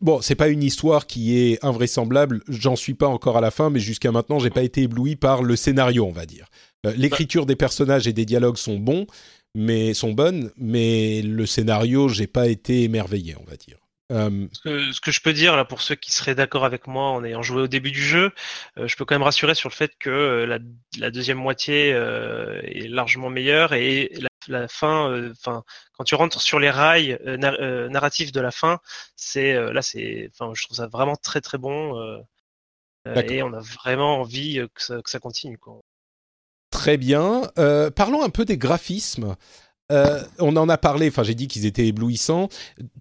bon, c'est pas une histoire qui est invraisemblable. J'en suis pas encore à la fin, mais jusqu'à maintenant, j'ai pas été ébloui par le scénario, on va dire. Euh, l'écriture des personnages et des dialogues sont bons, mais sont bonnes, mais le scénario, j'ai pas été émerveillé, on va dire. Euh, ce, que, je peux dire là pour ceux qui seraient d'accord avec moi en ayant joué au début du jeu, euh, je peux quand même rassurer sur le fait que la, deuxième moitié est largement meilleure et la, fin, enfin quand tu rentres sur les rails narratifs de la fin, c'est là c'est, enfin je trouve ça vraiment très très bon et on a vraiment envie que ça, que ça continue quoi. Très bien. Euh, parlons un peu des graphismes. Euh, on en a parlé, enfin j'ai dit qu'ils étaient éblouissants.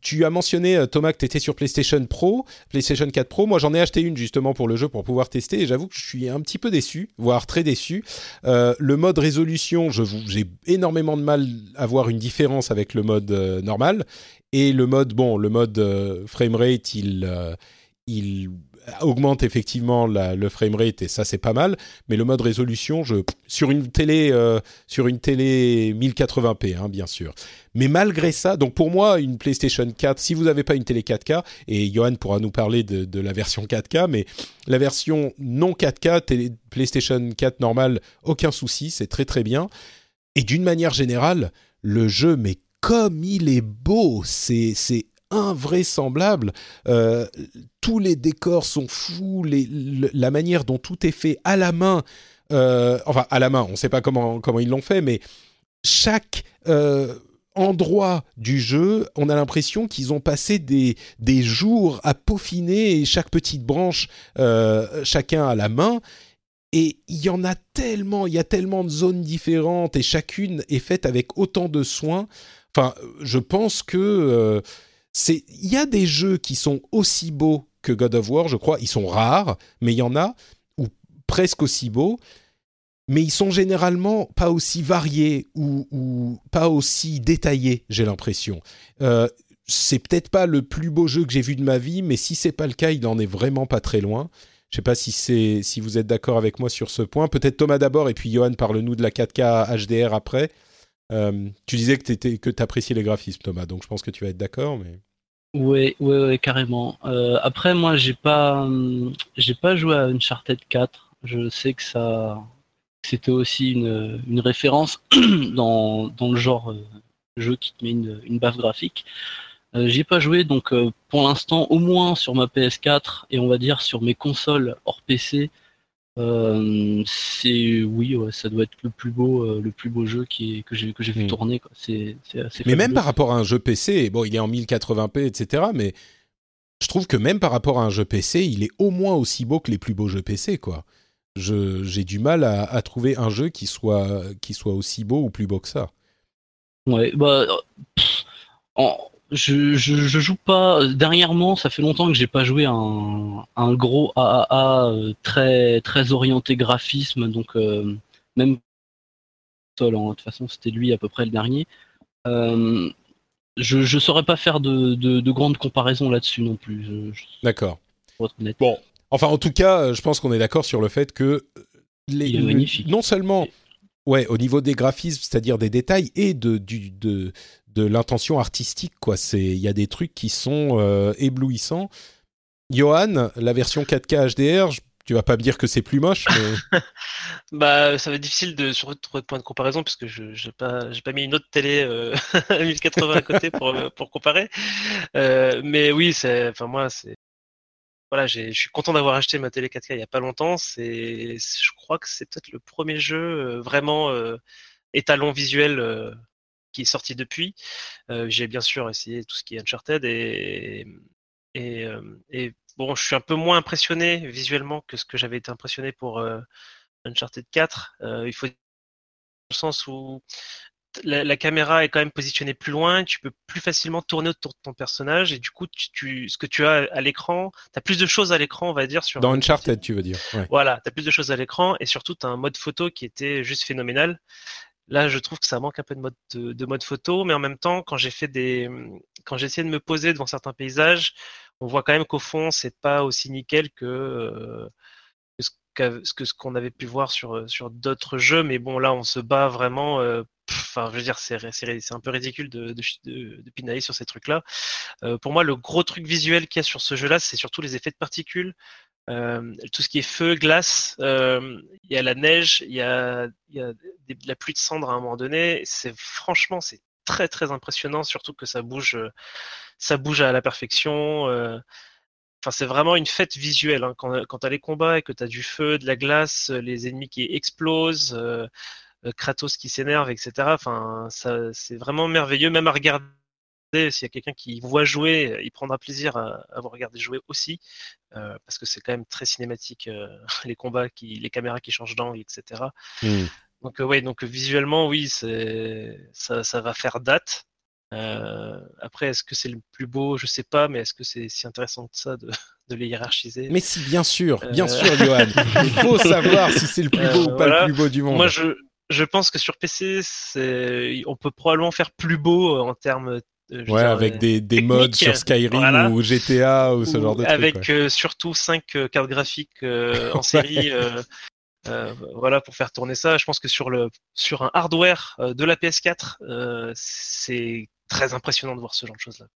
Tu as mentionné, euh, Thomas, que tu étais sur PlayStation Pro, PlayStation 4 Pro. Moi j'en ai acheté une justement pour le jeu pour pouvoir tester et j'avoue que je suis un petit peu déçu, voire très déçu. le mode résolution, j'ai énormément de mal à voir une différence avec le mode normal. Et le mode, bon, le mode framerate, il, il augmente effectivement la, le framerate et ça c'est pas mal, mais le mode résolution, je, sur une télé, euh, sur une télé 1080p, hein, bien sûr. Mais malgré ça, donc pour moi, une PlayStation 4, si vous n'avez pas une télé 4K, et Johan pourra nous parler de, la version 4K, mais la version non 4K, télé, PlayStation 4 normale, aucun souci, c'est très très bien. Et d'une manière générale, le jeu, mais comme il est beau, c'est invraisemblable. Euh, tous les décors sont fous, la manière dont tout est fait à la main, euh, enfin à la main, on ne sait pas comment, ils l'ont fait, mais chaque... Euh, endroits du jeu, on a l'impression qu'ils ont passé des, jours à peaufiner chaque petite branche, chacun à la main. Et il y en a tellement, il y a tellement de zones différentes et chacune est faite avec autant de soins. Enfin, je pense que c'est, il y a des jeux qui sont aussi beaux que God of War, je crois. Ils sont rares, mais il y en a ou presque aussi beaux mais ils sont généralement pas aussi variés ou, pas aussi détaillés, j'ai l'impression. Euh, c'est peut-être pas le plus beau jeu que j'ai vu de ma vie, mais si c'est pas le cas, il en est vraiment pas très loin. Je sais pas si c'est si vous êtes d'accord avec moi sur ce point. Peut-être Thomas d'abord et puis Johan parle-nous de la 4K HDR après. Euh, tu disais que tu que appréciais les graphismes, Thomas, donc je pense que tu vas être d'accord, mais. Oui, oui, carrément. Euh, après, moi, j'ai pas, j'ai pas joué à Uncharted 4. Je sais que ça, c'était aussi une, une référence (clears throat) dans, dans, le genre euh, jeu qui te met une, une baffe graphique. Euh, J'y pas joué, donc pour l'instant, au moins sur ma PS4 et on va dire sur mes consoles hors PC, c'est oui, ouais, ça doit être le plus beau, euh, le plus beau jeu qui est, que j'ai que j'ai vu hmm. tourner. C'est assez. Mais même par rapport à un jeu PC, bon, il est en 1080p, etc. Mais je trouve que même par rapport à un jeu PC, il est au moins aussi beau que les plus beaux jeux PC, quoi j'ai du mal à, trouver un jeu qui soit, qui soit aussi beau ou plus beau que ça. Ouais, bah, je, je, joue pas. Dernièrement, ça fait longtemps que j'ai pas joué un, un gros AAA euh, très, très orienté graphisme, donc euh, même seul, hein, de toute façon, c'était lui à peu près le dernier. Euh, je, ne saurais pas faire de, de, grandes comparaisons là-dessus non plus. D'accord. Bon, Enfin, en tout cas, euh, je pense qu'on est d'accord sur le fait que les, non seulement ouais, au niveau des graphismes, c'est-à-dire des détails et de, du, de, de l'intention artistique, quoi. C'est, il y a des trucs qui sont euh, éblouissants. Johan, la version 4K HDR, tu vas pas me dire que c'est plus moche, mais... (laughs) bah, ça va être difficile de trouver de point de comparaison puisque je n'ai pas pas mis une autre télé euh, (laughs) à 1080 à côté pour pour comparer. mais oui, c'est enfin moi c'est voilà, je suis content d'avoir acheté ma télé 4K il y a pas longtemps. C'est, je crois que c'est peut-être le premier jeu euh, vraiment euh, étalon visuel euh, qui est sorti depuis. j'ai bien sûr essayé tout ce qui est Uncharted et, et, et, bon, je suis un peu moins impressionné visuellement que ce que j'avais été impressionné pour Uncharted 4. il faut le sens où la, caméra est quand même positionnée plus loin, tu peux plus facilement tourner autour de ton personnage et du coup, tu, ce que tu as à l'écran, tu as plus de choses à l'écran, on va dire. Sur Dans Uncharted, tu veux dire. Voilà, tu as plus de choses à l'écran et surtout, tu as un mode photo qui était juste phénoménal. Là, je trouve que ça manque un peu de mode, de, mode photo, mais en même temps, quand j'ai fait des, quand j'ai essayé de me poser devant certains paysages, on voit quand même qu'au fond, c'est pas aussi nickel que, euh, ce que ce qu'on avait pu voir sur sur d'autres jeux. Mais bon là on se bat vraiment euh, enfin je veux dire c'est c'est un peu ridicule de de, pinailler sur ces trucs là euh, pour moi le gros truc visuel qu'il y a sur ce jeu là c'est surtout les effets de particules euh, tout ce qui est feu glace il y a la neige il y a y a de la pluie de cendres à un moment donné c'est franchement c'est très très impressionnant surtout que ça bouge ça bouge à la perfection Enfin, c'est vraiment une fête visuelle. Hein. Quand, quand tu as les combats et que tu as du feu, de la glace, euh, les ennemis qui explosent, euh, euh, Kratos qui s'énerve, etc. Enfin, c'est vraiment merveilleux, même à regarder. S'il y a quelqu'un qui voit jouer, il prendra plaisir à, à vous regarder jouer aussi, parce que c'est quand même très cinématique, (laughs) les combats, qui, les caméras qui changent d'angle, etc. Mmh. Donc, ouais, donc visuellement, oui, ça, ça va faire date. Euh, après, est-ce que c'est le plus beau? Je sais pas, mais est-ce que c'est si intéressant que ça de, (laughs) de les hiérarchiser? Mais si, bien sûr, bien euh. sûr, (laughs) Johan. Il faut savoir si c'est le plus beau ou pas le plus beau du monde. Moi, je, je pense que sur PC, on peut probablement faire plus beau en termes ouais, avec des, des modes sur Skyrim ou GTA ou ce genre de trucs. Avec surtout 5 cartes graphiques en (laughs) série. Euh, voilà pour faire tourner ça. Je pense que sur le sur un hardware de la PS4, euh, c'est très impressionnant de voir ce genre de choses là.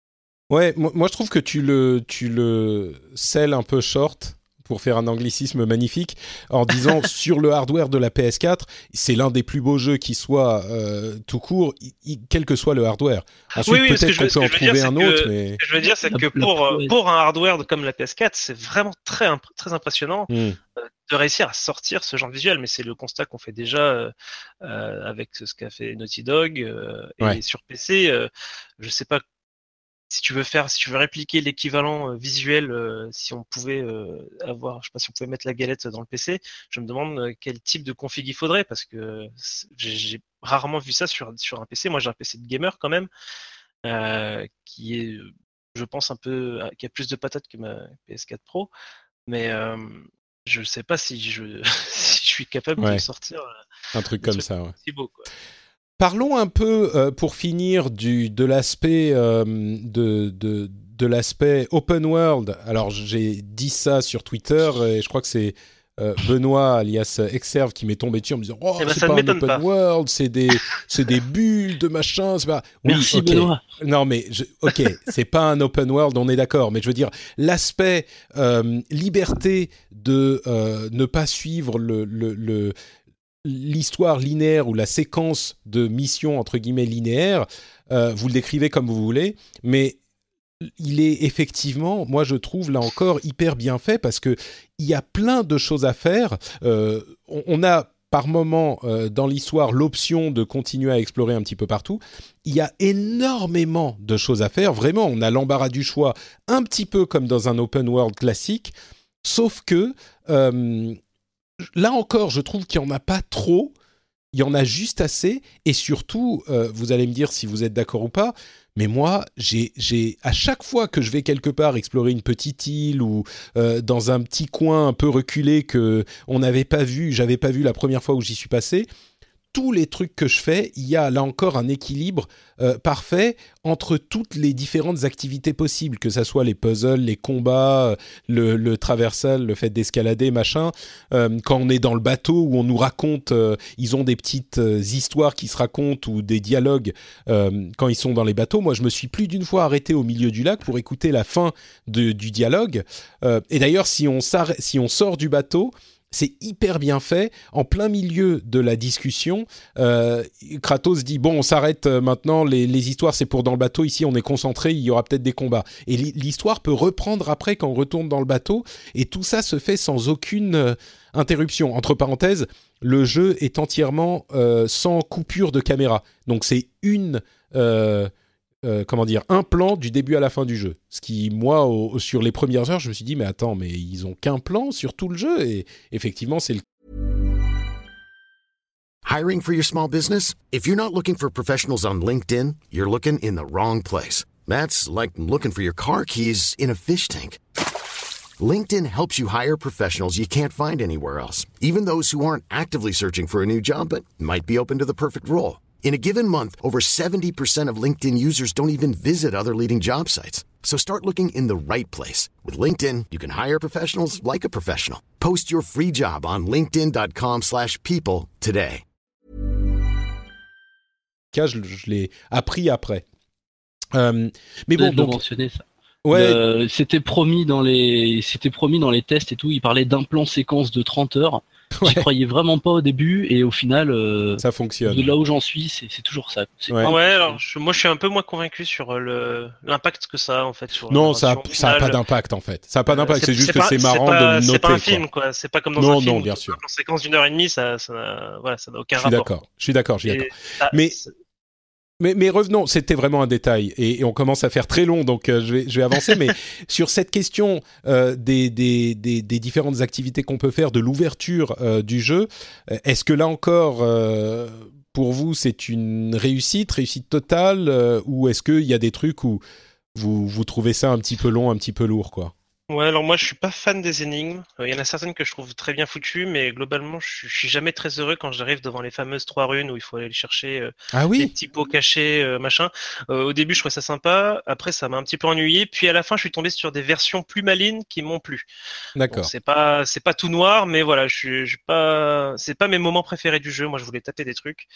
Ouais, moi je trouve que tu le tu le scelles un peu short pour faire un anglicisme magnifique, en disant (laughs) sur le hardware de la PS4, c'est l'un des plus beaux jeux qui soit euh, tout court, quel que soit le hardware. Ensuite, peut-être qu'on peut en trouver un autre, mais... Ce que je veux dire, c'est que pour, pour un hardware comme la PS4, c'est vraiment très, très impressionnant. Hmm. Euh, de réussir à sortir ce genre de visuel, mais c'est le constat qu'on fait déjà euh, avec ce qu'a fait Naughty Dog et sur PC. je sais pas si tu veux faire, si tu veux répliquer l'équivalent euh, visuel, euh, si on pouvait euh, avoir, je sais pas si on pouvait mettre la galette dans le PC, je me demande quel type de config il faudrait parce que j'ai rarement vu ça sur sur un PC. Moi, j'ai un PC de gamer quand même, qui est, je pense un peu, qui a plus de patates que ma PS4 Pro, mais je sais pas si je (laughs) si je suis capable de sortir un truc comme ça. Ouais. Beau, quoi. Parlons un peu, euh, pour finir, du, de l'aspect euh, de, de, de l'aspect open world. Alors, j'ai dit ça sur Twitter et je crois que c'est euh, Benoît, alias Exerve, qui m'est tombé dessus en me disant Oh, eh ben, c'est pas un open world, c'est des, c'est des (laughs) bulles de machin. Pas... Merci Benoît. Non, mais je... ok, c'est pas un open world, on est d'accord. Mais je veux dire, l'aspect liberté de ne pas suivre le, le, le l'histoire linéaire ou la séquence de missions entre guillemets linéaires, euh, vous le décrivez comme vous voulez, mais il est effectivement, moi je trouve là encore hyper bien fait parce que il y a plein de choses à faire. Euh, on, a par moment euh, dans l'histoire l'option de continuer à explorer un petit peu partout. Il y a énormément de choses à faire. Vraiment, on a l'embarras du choix, un petit peu comme dans un open world classique. Sauf que là encore, je trouve qu'il n'y en a pas trop. Il y en a juste assez. Et surtout, euh, vous allez me dire si vous êtes d'accord ou pas, mais moi, j'ai, à chaque fois que je vais quelque part explorer une petite île ou euh, dans un petit coin un peu reculé que on n'avait pas vu, j'avais pas vu la première fois où j'y suis passé, tous les trucs que je fais, il y a là encore un équilibre euh, parfait entre toutes les différentes activités possibles, que ce soit les puzzles, les combats, euh, le, traversal, le fait d'escalader, machin. Euh, quand on est dans le bateau où on nous raconte, ils ont des petites histoires qui se racontent ou des dialogues quand ils sont dans les bateaux. Moi, je me suis plus d'une fois arrêté au milieu du lac pour écouter la fin du dialogue. et d'ailleurs, si on sort du bateau, c'est hyper bien fait. En plein milieu de la discussion, euh, Kratos dit bon, on s'arrête euh, maintenant. Les, histoires, c'est pour dans le bateau. Ici, on est concentré. Il y aura peut-être des combats. Et l'histoire peut reprendre après quand on retourne dans le bateau. Et tout ça se fait sans aucune euh, interruption. Entre parenthèses, le jeu est entièrement sans coupure de caméra. Donc c'est une comment dire, un plan du début à la fin du jeu. Ce qui, moi, sur les premières heures, je me suis dit, mais attends, mais ils ont qu'un plan sur tout le jeu. Et effectivement, c'est le Hiring for your small business? If you're not looking for professionals on LinkedIn, you're looking in the wrong place. That's like looking for your car keys in a fish tank. LinkedIn helps you hire professionals you can't find anywhere else, even those who aren't actively searching for a new job but might be open to the perfect role. In a given month, over 70% of LinkedIn users don't even visit other leading job sites. So start looking in the right place. With LinkedIn, you can hire professionals like a professional. Post your free job on linkedin.com slash people today. Je, je l'ai appris après. Euh, mais bon, donc... mentionner ça. Ouais. Euh, c'était promis dans les, c'était promis dans les tests et tout. Il parlait d'un plan séquence de 30 heures. Ouais. J'y croyais vraiment pas au début et au final, euh, ça fonctionne. De là où j'en suis, c'est toujours ça. Ouais. alors moi je suis un peu moins convaincu sur euh, l'impact que ça a en fait. Sur non, ça a, ça a pas d'impact en fait. Ça a pas d'impact, c'est juste que c'est marrant de noter. C'est pas un film quoi, c'est pas comme dans non, un film. Non, bien sûr. En séquence d'une heure et demie, ça, ça, voilà, ça n'a aucun rapport. Je suis d'accord, je suis d'accord. Mais mais, mais, revenons, c'était vraiment un détail et, on commence à faire très long, donc euh, je, vais, je vais avancer. mais (laughs) sur cette question euh, des, des, des, des, différentes activités qu'on peut faire, de l'ouverture euh, du jeu, euh, est-ce que là encore, pour vous, c'est une réussite, réussite totale, ou est-ce qu'il y a des trucs où vous, vous trouvez ça un petit peu long, un petit peu lourd, quoi? Ouais, alors moi je suis pas fan des énigmes. Il y en a certaines que je trouve très bien foutues, mais globalement je, suis jamais très heureux quand j'arrive devant les fameuses trois runes où il faut aller chercher euh, ah oui? des petits pots cachés, euh, machin. Euh, au début je trouvais ça sympa, après ça m'a un petit peu ennuyé, puis à la fin je suis tombé sur des versions plus malines qui m'ont plu. D'accord. c'est pas c'est pas tout noir, mais voilà, je suis, je pas c'est pas mes moments préférés du jeu. Moi je voulais taper des trucs.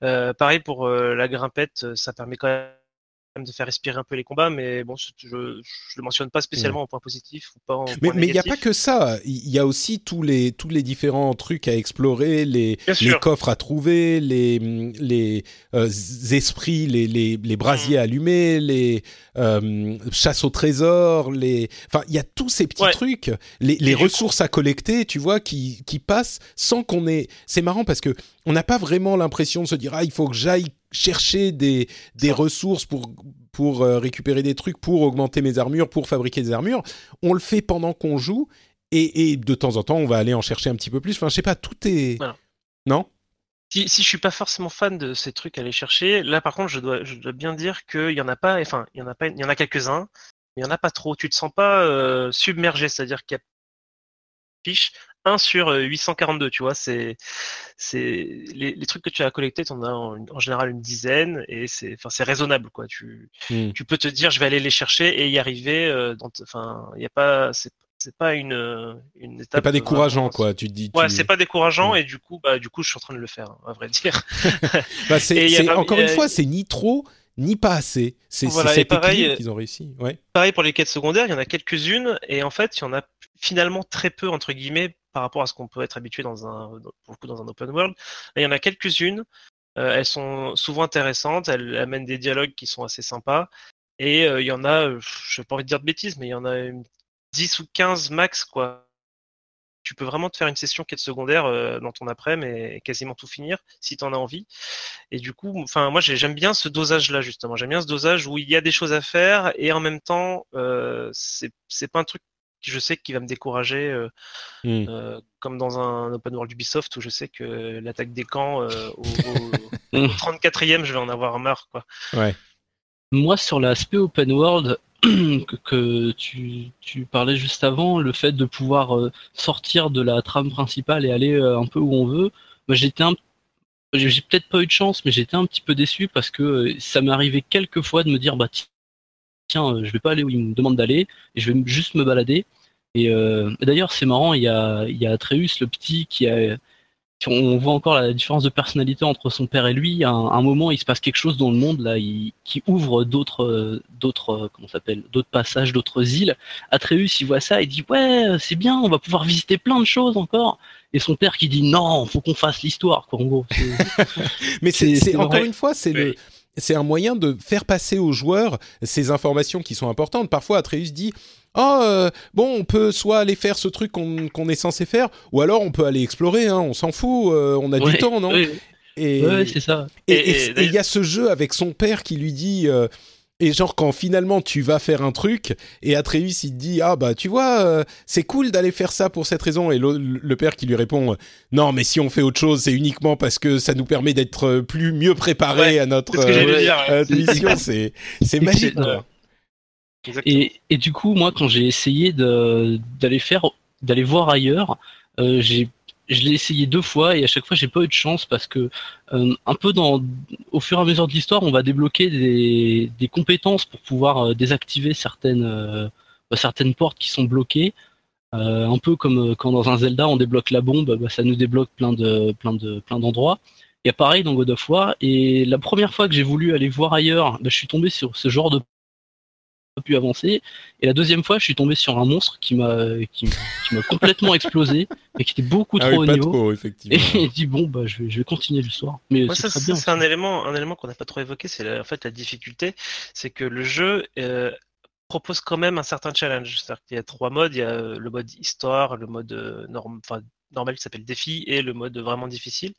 pareil pour la grimpette, ça permet quand même même de faire respirer un peu les combats, mais bon, je, je le mentionne pas spécialement en point positif ou pas en Mais il n'y a pas que ça. Il y a aussi tous les tous les différents trucs à explorer, les les coffres à trouver, les les euh, esprits, les les, les brasiers Mm. allumés, les euh, chasses au trésor, les. Enfin, il y a tous ces petits Ouais. trucs, les, les coup- ressources à collecter, tu vois, qui qui passent sans qu'on ait. C'est marrant parce que on n'a pas vraiment l'impression de se dire ah il faut que j'aille chercher des des ressources pour pour euh, récupérer des trucs, pour augmenter mes armures, pour fabriquer des armures. On le fait pendant qu'on joue et, et de temps en temps on va aller en chercher un petit peu plus. Enfin, je sais pas, tout est Voilà. non? Si, si je suis pas forcément fan de ces trucs à aller chercher, là par contre je dois, je dois bien dire qu'il y en a pas, enfin il y en a pas, il y en a quelques-uns, mais il y en a pas trop. Tu te sens pas euh, submergé, c'est-à-dire qu'il y a fiche 1 sur euh, 842, tu vois, c'est c'est les, les trucs que tu as collectés, tu en as en, en général une dizaine et c'est enfin c'est raisonnable quoi. Tu Hmm. tu peux te dire je vais aller les chercher et y arriver euh, enfin il y a pas c'est c'est pas une euh, une étape C'est pas décourageant vraiment- quoi. Tu te dis. Ouais, c'est pas décourageant Mm. et du coup, bah, du coup, je suis en train de le faire, hein, à vrai dire. (laughs) Bah, c'est- pas- encore une fois, c'est ni trop ni pas assez. C'est Voilà, pareil, euh, qu'ils ont réussi. Ouais. Pareil pour les quêtes secondaires, il y en a quelques-unes et en fait, il y en a finalement très peu entre guillemets par rapport à ce qu'on peut être habitué dans un pour le coup dans un open world. Il y en a quelques-unes. euh, elles sont souvent intéressantes, elles amènent des dialogues qui sont assez sympas. Et euh, il y en a, euh, je n'ai pas envie de dire de bêtises, mais il y en a une 10 ou 15 max, quoi. Tu peux vraiment te faire une session quête secondaire euh, dans ton après, mais quasiment tout finir si tu en as envie. Et du coup, enfin, moi j'ai- j'aime bien ce dosage-là justement. J'aime bien ce dosage où il y a des choses à faire et en même temps, euh, c'est pas un truc je sais qui va me décourager, euh, Hmm. euh, comme dans un open world Ubisoft où je sais que l'attaque des camps euh, au, (laughs) au, au 34e, je vais en avoir marre, quoi. Ouais. Moi, sur l'aspect open world (clears throat) que, que tu, tu parlais juste avant, le fait de pouvoir sortir de la trame principale et aller un peu où on veut, moi, j'étais un j'ai peut-être pas eu de chance, mais j'étais un petit peu déçu parce que ça m'est arrivé quelques fois de me dire bah tiens, euh, je vais pas aller où il me demande d'aller et je vais juste me balader. Et euh, d'ailleurs, c'est marrant, il y a, il y a Atreus, le petit, qui a, on voit encore la différence de personnalité entre son père et lui. À un, un moment, il se passe quelque chose dans le monde là, il- qui ouvre d'autres, euh, d'autres, euh, comment s'appelle, d'autres passages, d'autres îles. Atreus, il voit ça, il dit ouais, c'est bien, on va pouvoir visiter plein de choses encore. Et son père qui dit non, faut qu'on fasse l'histoire, quoi. En gros, (laughs) (laughs) Mais c'est encore une fois, c'est le. C'est un moyen de faire passer aux joueurs ces informations qui sont importantes. Parfois, Atreus dit Oh, euh, bon, on peut soit aller faire ce truc qu'on est censé faire, ou alors on peut aller explorer, hein, on s'en fout, euh, on a du temps, non ouais, Et ouais, c'est ça. et- Et- et- et et il y a ce jeu avec son père qui lui dit. euh, et genre quand finalement tu vas faire un truc et Atreus il te dit ah bah tu vois euh, c'est cool d'aller faire ça pour cette raison et le, le père qui lui répond non mais si on fait autre chose c'est uniquement parce que ça nous permet d'être euh, plus mieux préparé Ouais, à notre euh, ouais. mission c'est c'est magique quoi. Et, et du coup, moi, quand j'ai essayé de- d'aller faire, d'aller voir ailleurs, euh, j'ai, je l'ai essayé deux fois et à chaque fois, j'ai pas eu de chance parce que euh, un peu dans, au fur et à mesure de l'histoire, on va débloquer des, des compétences pour pouvoir euh, désactiver certaines, euh, bah, certaines portes qui sont bloquées. Euh, un peu comme euh, quand dans un Zelda, on débloque la bombe, bah, ça nous débloque plein de, plein de, plein d'endroits. Il y a pareil dans God of War. Et la première fois que j'ai voulu aller voir ailleurs, bah, je suis tombé sur ce genre de pas pu avancer. Et la deuxième fois, je suis tombé sur un monstre qui m'a qui, m'a- qui m'a complètement explosé et qui était beaucoup Ah trop oui, haut pas niveau. trop Et effectivement il dit bon bah je vais, je vais continuer l'histoire. Mais Ouais, c'est bien. un élément, un élément qu'on n'a pas trop évoqué, c'est la- en fait la difficulté, c'est que le jeu euh, propose quand même un certain challenge. C'est-à-dire qu'il y a trois modes, il y a euh, le mode histoire, le mode euh, norm, enfin, normal qui s'appelle défi et le mode vraiment difficile.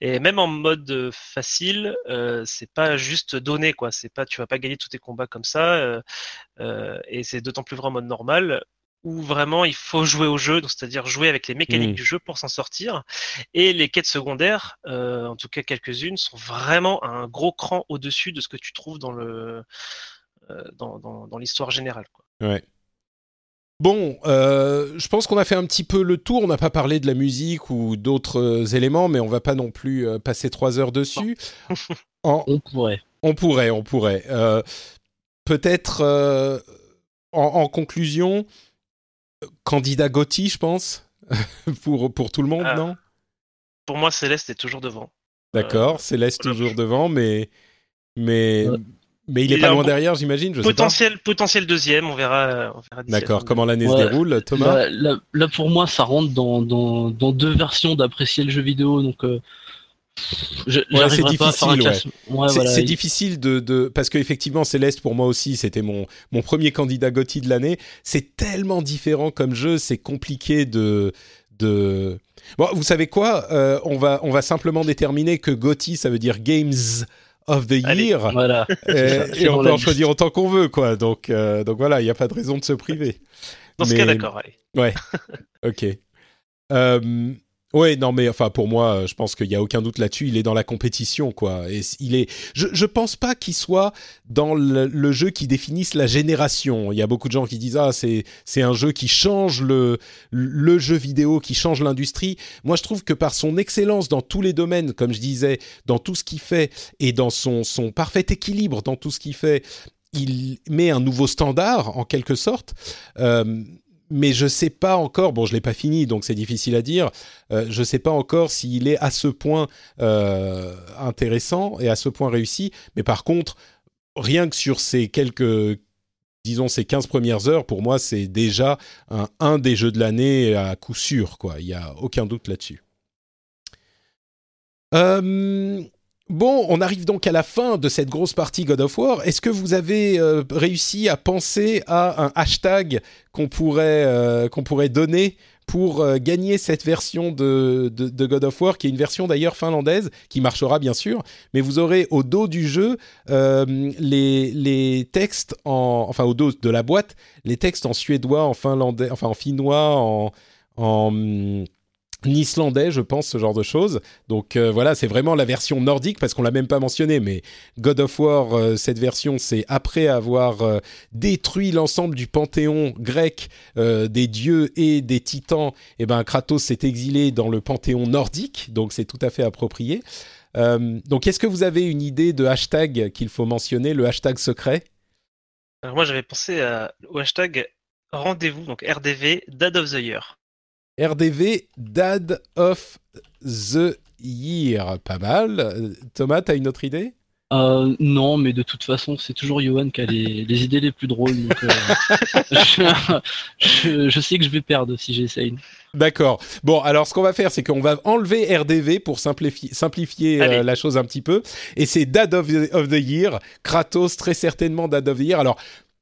Et même en mode facile, euh, c'est pas juste donné quoi. C'est pas, tu vas pas gagner tous tes combats comme ça. euh, euh, et c'est d'autant plus vrai en mode normal où vraiment il faut jouer au jeu, c'est-à-dire jouer avec les mécaniques Mm. du jeu pour s'en sortir. Et les quêtes secondaires, euh, en tout cas quelques-unes, sont vraiment un gros cran au-dessus de ce que tu trouves dans le dans, dans, dans l'histoire générale. Quoi. Ouais. Bon, euh, je pense qu'on a fait un petit peu le tour. On n'a pas parlé de la musique ou d'autres euh, éléments, mais on va pas non plus euh, passer trois heures dessus. En- (laughs) On pourrait. on pourrait, on pourrait. Euh, Peut-être euh, en, en conclusion, candidat Gotti, je pense, (laughs) pour pour tout le monde, Ah, non? Pour moi, Céleste est toujours devant. D'accord, Euh, Céleste voilà. toujours devant, mais mais. Mais il est pas loin bon- derrière, j'imagine. Je sais pas. Potentiel, potentiel deuxième, on verra. On D'accord. Comment l'année se Ouais. déroule, Thomas là, là, pour moi, ça rentre dans, dans, dans deux versions d'apprécier le jeu vidéo, donc euh, je- j'arriverai c'est difficile, ouais. Ouais, C'est voilà, c'est il- difficile de, de parce qu'effectivement Céleste pour moi aussi c'était mon mon premier candidat Gotti de l'année. C'est tellement différent comme jeu, c'est compliqué de de. Bon, vous savez quoi Euh, On va on va simplement déterminer que Gotti ça veut dire Games of the Allez. Year Voilà. Et on peut en choisir autant qu'on veut quoi. Donc euh, donc voilà, il n'y a pas de raison de se priver. Dans ce cas, d'accord. Allez. Ouais. (laughs) ok. Euh, ouais, non, mais enfin pour moi, euh, je pense qu'il y a aucun doute là-dessus. Il est dans la compétition, quoi. Il est. Je, je pense pas qu'il soit dans le, jeu qui définisse la génération. Il y a beaucoup de gens qui disent ah c'est c'est un jeu qui change le le jeu vidéo, qui change l'industrie. Moi, je trouve que par son excellence dans tous les domaines, comme je disais, dans tout ce qu'il fait et dans son son parfait équilibre dans tout ce qu'il fait, il met un nouveau standard en quelque sorte. Euh, mais je sais pas encore. Bon, je l'ai pas fini, donc c'est difficile à dire. Euh, je sais pas encore s'il est à ce point euh, intéressant et à ce point réussi. Mais par contre, rien que sur ces quelques, disons ces 15 premières heures, pour moi, c'est déjà un, des jeux de l'année à coup sûr. Quoi, il y a aucun doute là-dessus. Euh, Bon, on arrive donc à la fin de cette grosse partie God of War. Est-ce que vous avez euh, réussi à penser à un hashtag qu'on pourrait, euh, qu'on pourrait donner pour euh, gagner cette version de, de, God of War, qui est une version d'ailleurs finlandaise, qui marchera bien sûr, mais vous aurez au dos du jeu les, les textes en, enfin au dos de la boîte, les textes en suédois, en finlandais, enfin en finnois, en, islandais, je pense, ce genre de choses. Donc euh, voilà, c'est vraiment la version nordique parce qu'on l'a même pas mentionné, mais God of War, euh, cette version, c'est après avoir euh, détruit l'ensemble du panthéon grec des dieux et des titans. Et ben Kratos s'est exilé dans le panthéon nordique, donc c'est tout à fait approprié. Donc est-ce que vous avez une idée de hashtag qu'il faut mentionner, le hashtag secret? Moi, j'avais pensé au hashtag rendez-vous, donc RDV, Dad of the Year. RDV Dad of the Year, pas mal. Thomas, t'as une autre idée? Euh, non, mais de toute façon, c'est toujours Johan qui a les, (laughs) les idées les plus drôles. Donc, euh, je, je- je sais que je vais perdre si j'essaye. D'accord. Bon, alors ce qu'on va faire, c'est qu'on va enlever RDV pour simplifier, simplifier euh, la chose un petit peu. Et c'est Dad of the, of the Year. Kratos, très certainement Dad of the Year. Alors,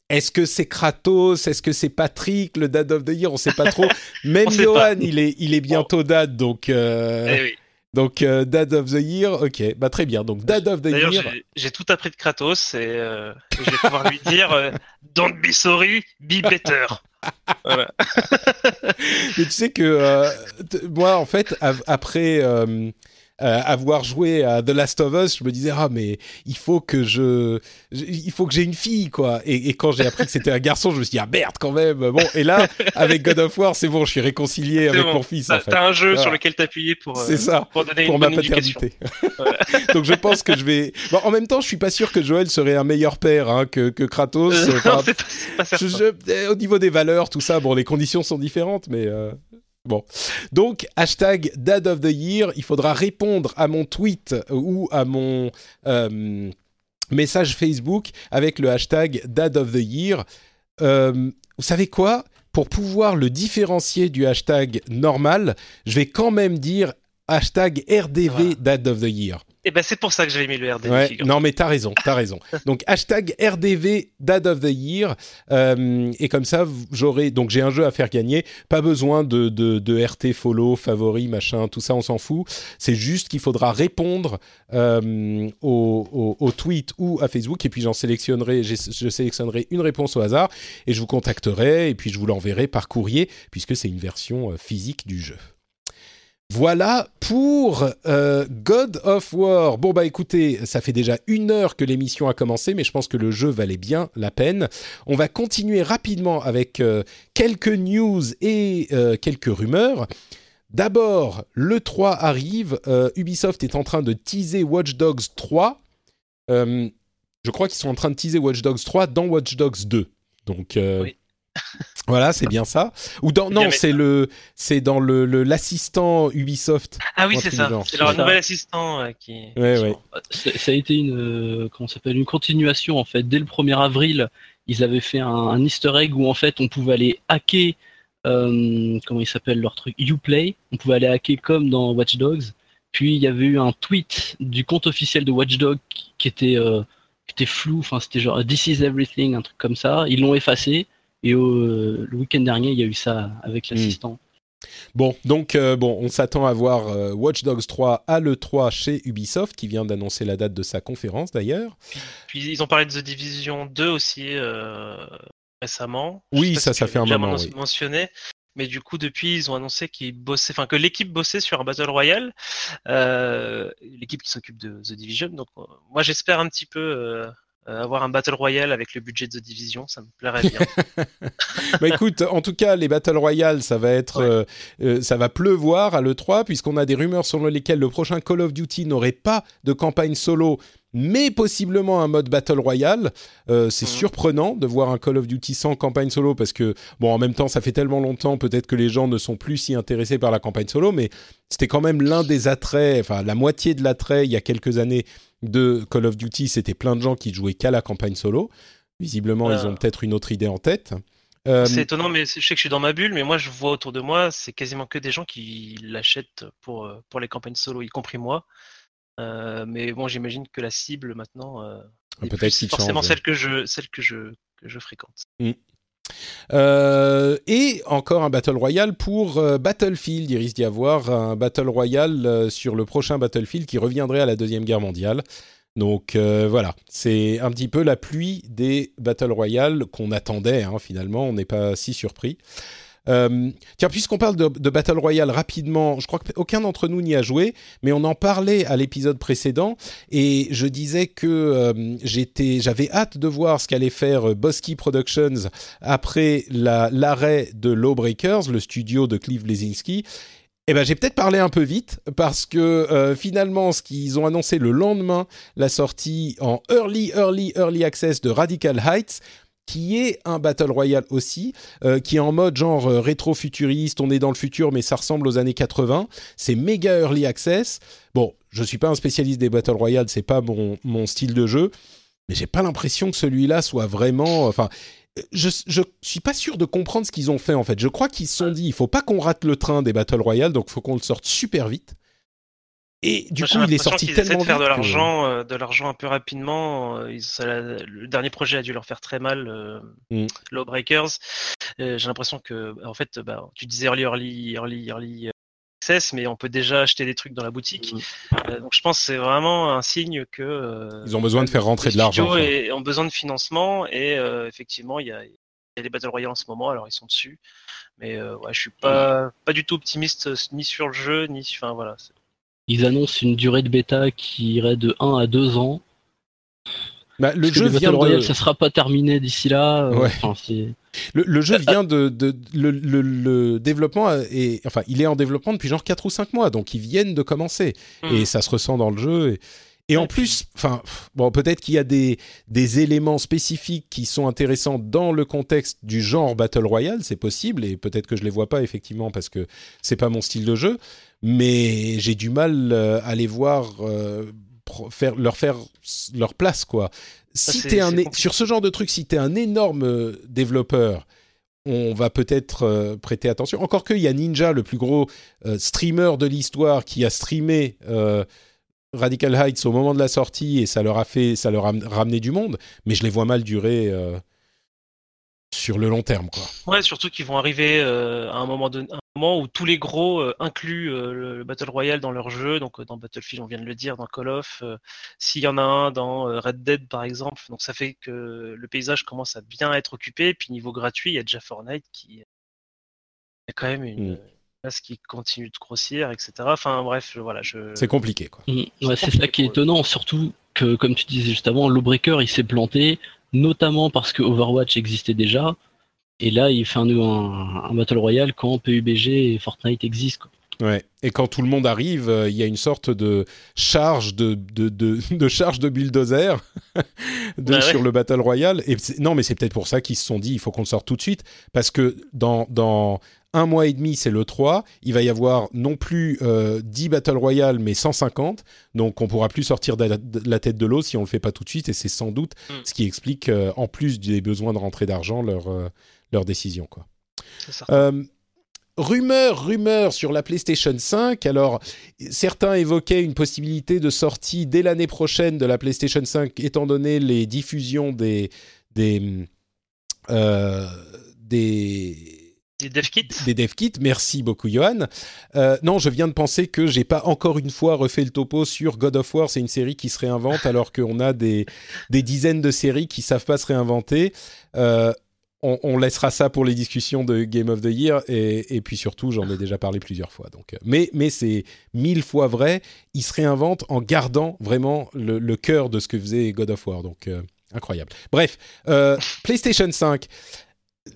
est-ce que c'est Kratos? Est-ce que c'est Patrick, le Dad of the Year? On sait pas trop. (laughs) Même Johan, il est, il est bientôt Dad, donc, euh, Eh oui. donc euh, Dad of the Year. Ok, bah très bien. Donc Dad of the Year. j'ai- tout appris de Kratos et euh, je vais pouvoir lui dire euh, (laughs) Don't be sorry, be better. (laughs) Voilà. Mais tu sais que euh, moi, en fait, après euh, avoir joué à The Last of Us, je me disais ah mais il faut que je, je- il faut que j'ai une fille quoi. Et, et quand j'ai appris que c'était un garçon, je me suis dit ah merde quand même. Bon et là avec God of War, c'est bon, je suis réconcilié avec bon. mon fils T'as en fait. un jeu Voilà. sur lequel t'appuyer pour, euh, ça. pour donner Pour une ma paternité. (laughs) (laughs) Donc je pense que je vais. Bon, en même temps, je suis pas sûr que Joël serait un meilleur père hein, que, que Kratos. Euh, (laughs) Enfin, non, c'est pas, c'est pas certain. je- je- au niveau des valeurs, tout ça, bon, les conditions sont différentes, mais euh, bon. Donc, hashtag Dad of the Year, il faudra répondre à mon tweet ou à mon euh, message Facebook avec le hashtag Dad of the Year. Euh, vous savez quoi? Pour pouvoir le différencier du hashtag normal, je vais quand même dire hashtag RDV Voilà. Dad of the Year. Et ben c'est pour ça que j'avais mis le RDV. Ouais, non mais t'as raison, t'as raison. (laughs) Donc hashtag RDV Dad of the Year euh, et comme ça j'aurai donc j'ai un jeu à faire gagner, pas besoin de, de, de RT follow favori machin, tout ça on s'en fout. C'est juste qu'il faudra répondre euh, au, au, au tweet ou à Facebook et puis j'en sélectionnerai, j'ai- je sélectionnerai une réponse au hasard et je vous contacterai et puis je vous l'enverrai par courrier puisque c'est une version euh, physique du jeu. Voilà pour euh, God of War. Bon bah écoutez, ça fait déjà une heure que l'émission a commencé, mais je pense que le jeu valait bien la peine. On va continuer rapidement avec euh, quelques news et euh, quelques rumeurs. D'abord, le 3 arrive. Ubisoft est en train de teaser Watch Dogs 3. Euh, je crois qu'ils sont en train de teaser Watch Dogs 3 dans Watch Dogs 2. Donc, Oui. Voilà, c'est bien ça. Ou dans non, c'est le c'est dans le l'assistant Ubisoft. Ah oui, c'est ça. C'est leur nouvel assistant euh, qui. Ouais, ouais. Ça a été une euh, comment s'appelle une continuation en fait. Dès le 1er avril, ils avaient fait un, Easter egg où en fait on pouvait aller hacker euh, comment il s'appelle leur truc Uplay. On pouvait aller hacker comme dans Watch Dogs. Puis il y avait eu un tweet du compte officiel de Watch Dogs qui, était qui était flou. Enfin, c'était genre This is everything, un truc comme ça. Ils l'ont effacé. Et le week-end dernier, il y a eu ça avec hmm. l'assistant. Bon, donc euh, bon, on s'attend à voir euh, Watch Dogs 3 à l'E3 chez Ubisoft, qui vient d'annoncer la date de sa conférence d'ailleurs. Puis, ils ont parlé de The Division 2 aussi euh, récemment. Oui, ça, ça fait un moment. Oui. mentionné. Mais du coup, depuis, ils ont annoncé qu'ils bossaient, enfin que l'équipe bossait sur un Battle Royale, l'équipe qui s'occupe de The Division. Donc, moi, j'espère un petit peu euh, avoir un Battle Royale avec le budget de Division, ça me plairait bien. (laughs) bah écoute, en tout cas, les Battle Royale, ça va être, euh, euh, ça va pleuvoir à l'E3, puisqu'on a des rumeurs selon lesquelles le prochain Call of Duty n'aurait pas de campagne solo, mais possiblement un mode Battle Royale. c'est mhm. surprenant de voir un Call of Duty sans campagne solo, parce que, bon, en même temps, ça fait tellement longtemps, peut-être que les gens ne sont plus si intéressés par la campagne solo, mais c'était quand même l'un des attraits, enfin, la moitié de l'attrait il y a quelques années de Call of Duty, c'était plein de gens qui jouaient qu'à la campagne solo. Visiblement, ils ont peut-être une autre idée en tête. Euh, c'est étonnant, mais je sais que je suis dans ma bulle, mais moi je vois autour de moi, c'est quasiment que des gens qui l'achètent pour, euh, pour les campagnes solo, y compris moi. Euh, mais bon, j'imagine que la cible maintenant, peut-être forcément celle que je, celle que je, que je fréquente. Mm. Euh, et encore un Battle Royale pour euh, Battlefield. Il risque d'y avoir un Battle Royale euh, sur le prochain Battlefield qui reviendrait à la Deuxième Guerre mondiale. Donc voilà, c'est un petit peu la pluie des Battle Royale qu'on attendait hein, finalement, on n'est pas si surpris. Euh, tiens, puisqu'on parle de, Battle Royale rapidement, je crois qu'aucun d'entre nous n'y a joué, mais on en parlait à l'épisode précédent et je disais que euh, j'avais hâte de voir ce qu'allait faire euh, Bosky Productions après l'arrêt de Lawbreakers, le studio de Clive Lesinski. Eh ben, j'ai peut-être parlé un peu vite parce que finalement, ce qu'ils ont annoncé le lendemain, la sortie en early, early, early access de Radical Heights, qui est un Battle Royale aussi, euh, qui est en mode genre euh, rétro-futuriste, on est dans le futur mais ça ressemble aux années 80, c'est méga early access. Bon, je suis pas un spécialiste des Battle Royale, c'est pas mon, mon style de jeu, mais j'ai pas l'impression que celui-là soit vraiment... Enfin, je, je suis pas sûr de comprendre ce qu'ils ont fait en fait. Je crois qu'ils se sont dit, il faut pas qu'on rate le train des Battle Royale, donc faut qu'on le sorte super vite. Et du coup, il est sorti tellement de faire de l'argent, euh, de l'argent un peu rapidement. Euh, le dernier projet a dû leur faire très mal, euh, mm. Lawbreakers. J'ai l'impression que, en fait, bah, tu disais early, early, early, early access, mais on peut déjà acheter des trucs dans la boutique. Mm. donc, je pense que c'est vraiment un signe que ils ont besoin de faire rentrer de l'argent. Ils ont besoin de financement et effectivement, il y a, les Battle Royale en ce moment, alors ils sont dessus. Mais ouais, je suis pas, pas du tout optimiste ni sur le jeu, ni, enfin voilà. Ils annoncent une durée de bêta qui irait de 1 à 2 ans. Bah, le jeu vient de... ça sera pas terminé d'ici là. Euh, le, jeu vient de, le, développement est enfin il est en développement depuis genre 4 ou 5 mois donc ils viennent de commencer hmm. et ça se ressent dans le jeu et, en plus enfin bon peut-être qu'il y a des, des éléments spécifiques qui sont intéressants dans le contexte du genre battle royale c'est possible et peut-être que je les vois pas effectivement parce que c'est pas mon style de jeu mais j'ai du mal euh, à les voir euh, faire, leur faire leur place quoi. Si es un sur ce genre de truc, si tu es un énorme euh, développeur, on va peut-être prêter attention. Encore qu'il y a Ninja, le plus gros streamer de l'histoire, qui a streamé Radical Heights au moment de la sortie et ça leur a fait, ça leur a ramené du monde. Mais je les vois mal durer sur le long terme, quoi. Ouais, surtout qu'ils vont arriver à un moment donné, moment où tous les gros euh, incluent euh, le, Battle Royale dans leur jeu. Donc euh, dans Battlefield, on vient de le dire, dans Call of, s'il y en a un dans Red Dead par exemple. Donc ça fait que le paysage commence à bien être occupé. Et puis niveau gratuit, il y a déjà Fortnite qui il y a quand même une mm. place qui continue de grossir, etc. Enfin bref, voilà, je. C'est compliqué quoi. Mm. c'est ça qui est étonnant, surtout que comme tu disais juste avant, Lawbreaker il s'est planté, notamment parce que Overwatch existait déjà. Et là, il fait un, un, Battle Royale quand PUBG et Fortnite existent. Ouais. Et quand tout le monde arrive, euh, il y a une sorte de charge de, de, de, (laughs) de charge de bulldozer (laughs) de, Bah ouais. sur le Battle Royale. Et non, mais c'est peut-être pour ça qu'ils se sont dit il faut qu'on le sorte tout de suite. Parce que dans, dans un mois et demi, c'est le 3. Il va y avoir non plus euh, 10 Battle Royale, mais 150. Donc on pourra plus sortir de la, de la tête de l'eau si on le fait pas tout de suite. Et c'est sans doute Mm. ce qui explique, euh, en plus des besoins de rentrée d'argent, leur, euh, leur décision. Quoi. Euh, rumeur, rumeur sur la PlayStation 5. Alors, certains évoquaient une possibilité de sortie dès l'année prochaine de la PlayStation 5, étant donné les diffusions des des euh, des Des dev kits? Des dev kits. Merci beaucoup, Johan. Euh, non, je viens de penser que j'ai pas encore une fois refait le topo sur God of War. C'est une série qui se réinvente alors qu'on a des, dizaines de séries qui savent pas se réinventer. Euh, on, laissera ça pour les discussions de Game of the Year et, puis surtout, j'en ai déjà parlé plusieurs fois. Donc, euh, mais c'est mille fois vrai. Il se réinvente en gardant vraiment le, cœur de ce que faisait God of War. Donc incroyable. Bref, PlayStation 5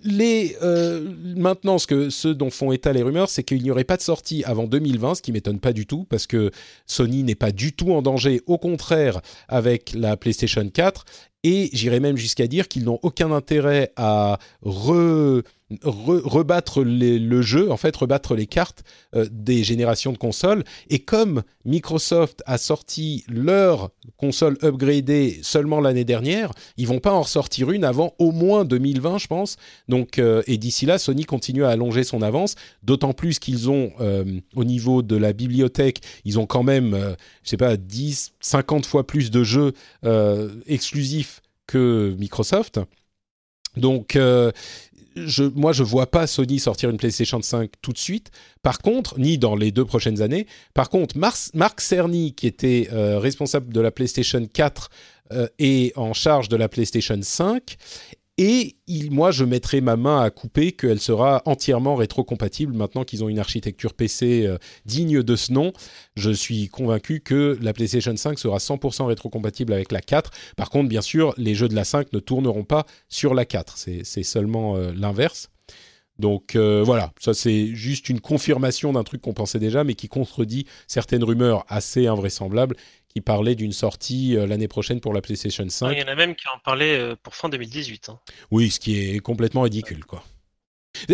les, euh, maintenant, ce, que, ce dont font état les rumeurs, c'est qu'il n'y aurait pas de sortie avant 2020, ce qui m'étonne pas du tout, parce que Sony n'est pas du tout en danger, au contraire, avec la PlayStation 4. Et j'irais même jusqu'à dire qu'ils n'ont aucun intérêt à re- re- rebattre les- le jeu, en fait, rebattre les cartes euh, des générations de consoles. Et comme Microsoft a sorti leur console upgradée seulement l'année dernière, ils vont pas en ressortir une avant au moins 2020, je pense. Donc, euh, et d'ici là, Sony continue à allonger son avance, d'autant plus qu'ils ont, euh, au niveau de la bibliothèque, ils ont quand même, je sais pas, 10, 50 fois plus de jeux exclusifs que Microsoft. Donc, moi, je vois pas Sony sortir une PlayStation 5 tout de suite. Par contre, ni dans les deux prochaines années. Par contre, Mars- Marc Cerny, qui était euh, responsable de la PlayStation 4 euh, et en charge de la PlayStation 5, et moi, je mettrai ma main à couper qu'elle sera entièrement rétrocompatible maintenant qu'ils ont une architecture PC euh, digne de ce nom. Je suis convaincu que la PlayStation 5 sera 100% rétrocompatible avec la 4. Par contre, bien sûr, les jeux de la 5 ne tourneront pas sur la 4. C'est c'est seulement euh, l'inverse. Donc euh, voilà, ça c'est juste une confirmation d'un truc qu'on pensait déjà, mais qui contredit certaines rumeurs assez invraisemblables qui parlaient d'une sortie euh, l'année prochaine pour la PlayStation 5. Il y en a même qui en parlaient euh, pour fin 2018. hein. Oui, ce qui est complètement ridicule, quoi.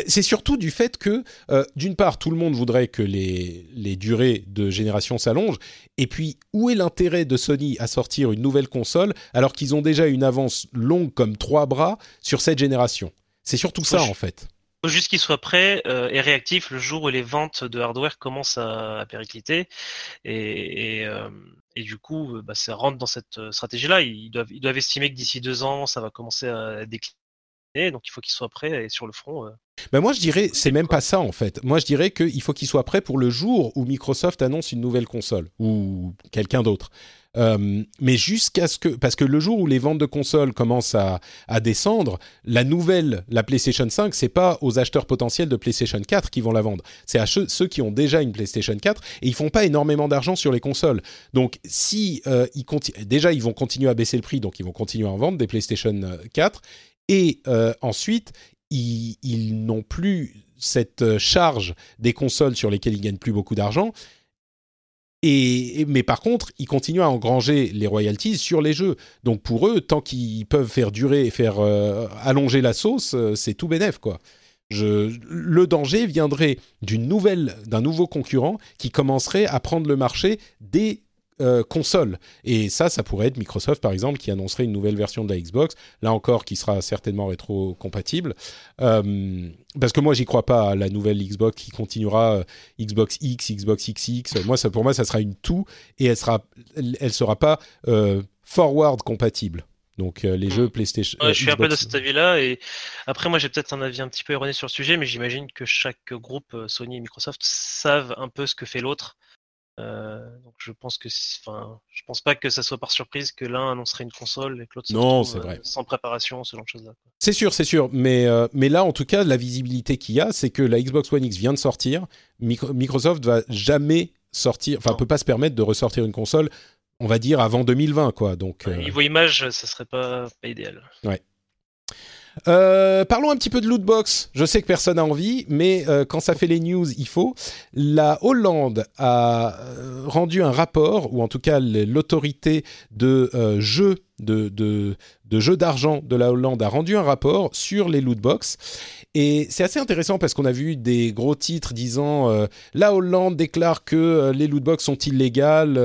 C'est surtout du fait que, euh, d'une part, tout le monde voudrait que les, les durées de génération s'allongent, et puis où est l'intérêt de Sony à sortir une nouvelle console alors qu'ils ont déjà une avance longue comme trois bras sur cette génération? C'est surtout ça, en fait. faut juste qu'il soit prêt euh, et réactif le jour où les ventes de hardware commencent à, à péricliter. Et, et, euh, et du coup, euh, bah, ça rentre dans cette euh, stratégie-là. Ils doivent, ils doivent estimer que d'ici deux ans, ça va commencer à décliner. Donc il faut qu'il soit prêt et sur le front. euh, Ben moi, je dirais, c'est même pas ça en fait. Moi, je dirais qu'il faut qu'il soit prêt pour le jour où Microsoft annonce une nouvelle console ou quelqu'un d'autre. Euh, mais jusqu'à ce que, parce que le jour où les ventes de consoles commencent à, descendre, la nouvelle, la PlayStation 5, c'est pas aux acheteurs potentiels de PlayStation 4 qui vont la vendre. C'est à ceux, qui ont déjà une PlayStation 4 et ils font pas énormément d'argent sur les consoles. Donc, si euh, ils déjà ils vont continuer à baisser le prix, donc ils vont continuer à en vendre des PlayStation 4 et euh, ensuite ils, ils n'ont plus cette euh, charge des consoles sur lesquelles ils gagnent plus beaucoup d'argent. Mais par contre, ils continuent à engranger les royalties sur les jeux. Donc pour eux, tant qu'ils peuvent faire durer et faire euh, allonger la sauce, euh, c'est tout bénef quoi. Le danger viendrait d'une nouvelle, d'un nouveau concurrent qui commencerait à prendre le marché des euh, consoles. Et ça, ça pourrait être Microsoft par exemple qui annoncerait une nouvelle version de la Xbox. Là encore, qui sera certainement rétro-compatible. Euh, parce que moi, j'y crois pas à la nouvelle Xbox qui continuera euh, Xbox X, Xbox XX. Moi, ça, pour moi, ça sera une tout et elle sera, elle, elle sera pas euh, forward compatible. Donc les Hmm. jeux PlayStation. Ouais, je suis un peu de cet avis-là. Et après, moi, j'ai peut-être un avis un petit peu erroné sur le sujet, mais j'imagine que chaque groupe, Sony et Microsoft, savent un peu ce que fait l'autre. Euh, donc, je pense que, enfin, je pense pas que ça soit par surprise que l'un annoncerait une console et que l'autre Non, vrai. euh, sans préparation, ce genre de choses-là. C'est sûr, c'est sûr. Mais, euh, mais là, en tout cas, la visibilité qu'il y a, c'est que la Xbox One X vient de sortir. Micro- Microsoft va jamais sortir, enfin, peut pas se permettre de ressortir une console, on va dire, avant 2020, quoi. Donc, euh, Niveau image, ça serait pas, pas idéal. Euh, parlons un petit peu de lootbox. Je sais que personne n'a envie, mais euh, quand ça fait les news, il faut. La Hollande a euh, rendu un rapport, ou en tout cas l'autorité de jeux de, de, jeux d'argent de la Hollande a rendu un rapport sur les lootbox. Et c'est assez intéressant parce qu'on a vu des gros titres disant la Hollande déclare que les lootbox sont illégales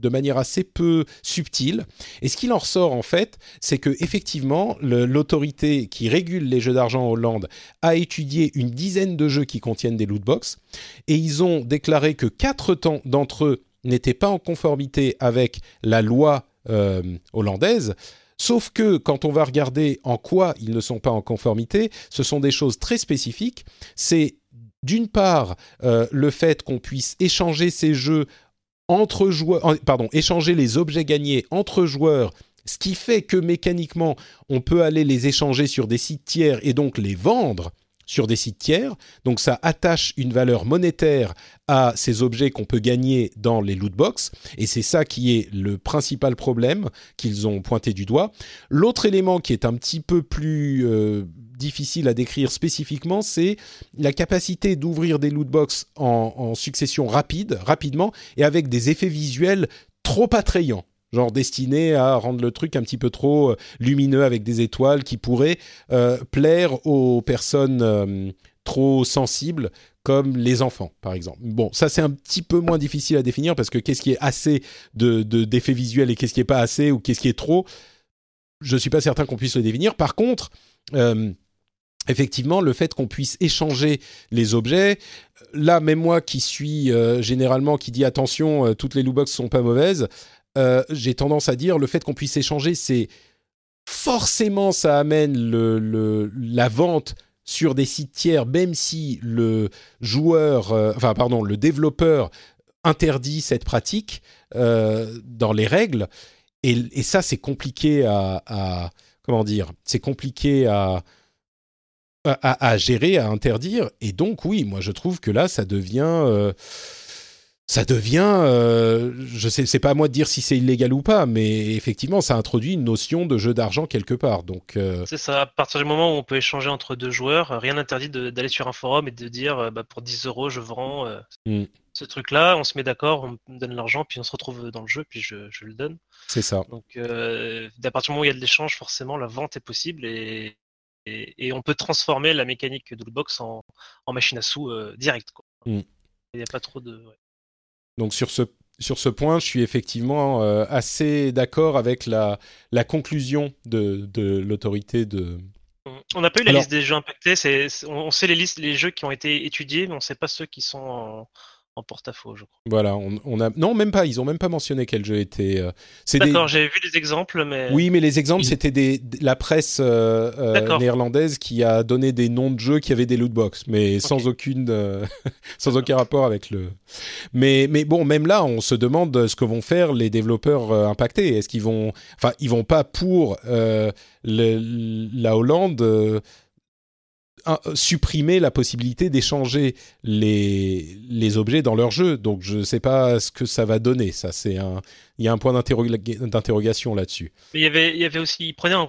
de manière assez peu subtile. Et ce qu'il en ressort en fait, c'est que effectivement, l'autorité qui régule les jeux d'argent en Hollande a étudié une dizaine de jeux qui contiennent des loot box et ils ont déclaré que quatre d'entre eux n'étaient pas en conformité avec la loi euh, hollandaise. Sauf que quand on va regarder en quoi ils ne sont pas en conformité, ce sont des choses très spécifiques. C'est d'une part euh, le fait qu'on puisse échanger ces jeux entre joueurs, pardon, échanger les objets gagnés entre joueurs, ce qui fait que mécaniquement, on peut aller les échanger sur des sites tiers et donc les vendre sur des sites tiers. Donc ça attache une valeur monétaire à ces objets qu'on peut gagner dans les loot box. Et c'est ça qui est le principal problème qu'ils ont pointé du doigt. L'autre élément qui est un petit peu plus euh, difficile à décrire spécifiquement, c'est la capacité d'ouvrir des loot box en, succession rapide, rapidement, et avec des effets visuels trop attrayants genre destiné à rendre le truc un petit peu trop euh, lumineux avec des étoiles qui pourraient euh, plaire aux personnes euh, trop sensibles comme les enfants, par exemple. Bon, ça c'est un petit peu moins difficile à définir parce que qu'est-ce qui est assez de, d'effets visuels et qu'est-ce qui est pas assez ou qu'est-ce qui est trop, je suis pas certain qu'on puisse le définir. Par contre, effectivement, le fait qu'on puisse échanger les objets, là, même moi qui suis généralement qui dit attention, toutes les loot sont pas mauvaises, euh, j'ai tendance à dire le fait qu'on puisse échanger, c'est forcément ça amène la vente sur des sites tiers, même si le joueur, euh, enfin pardon, le développeur interdit cette pratique euh, dans les règles. Et, ça, c'est compliqué à, comment dire, c'est compliqué à, à, à, gérer, à interdire. Et donc, oui, moi, je trouve que là, ça devient ça devient, euh, je sais, c'est pas à moi de dire si c'est illégal ou pas, mais effectivement, ça introduit une notion de jeu d'argent quelque part. Donc, euh, c'est ça. À partir du moment où on peut échanger entre deux joueurs, rien n'interdit d'aller sur un forum et de dire, euh, bah, pour 10 euros, je vends mm. ce truc-là. On se met d'accord, on me donne l'argent, puis on se retrouve dans le jeu, puis je, le donne. C'est ça. Donc, à partir du moment où il y a de l'échange, forcément, la vente est possible et, et, on peut transformer la mécanique de box en, en machine à sous direct. Mm. Il n'y a pas trop de. Donc sur ce, sur ce point, je suis effectivement euh, assez d'accord avec la, la conclusion de, de l'autorité de... On n'a pas eu la liste des jeux impactés, on sait les listes, les jeux qui ont été étudiés, mais on ne sait pas ceux qui sont en, en porte-à-faux, je crois. Voilà, on, a non même pas, ils ont même pas mentionné quel jeu était. Euh, D'accord, j'avais vu des exemples, mais oui, mais les exemples c'était des la presse euh, euh, néerlandaise qui a donné des noms de jeux qui avaient des loot box, mais sans aucune (laughs) sans aucun rapport avec le. Mais mais bon, même là, on se demande ce que vont faire les développeurs impactés. Est-ce qu'ils vont, enfin, ils vont pas pour la Hollande euh, supprimer la possibilité d'échanger les, les objets dans leur jeu. Donc je ne sais pas ce que ça va donner. Ça, c'est un, il y a un point d'interrogation là-dessus. il y avait, il y avait aussi, ils prenaient en,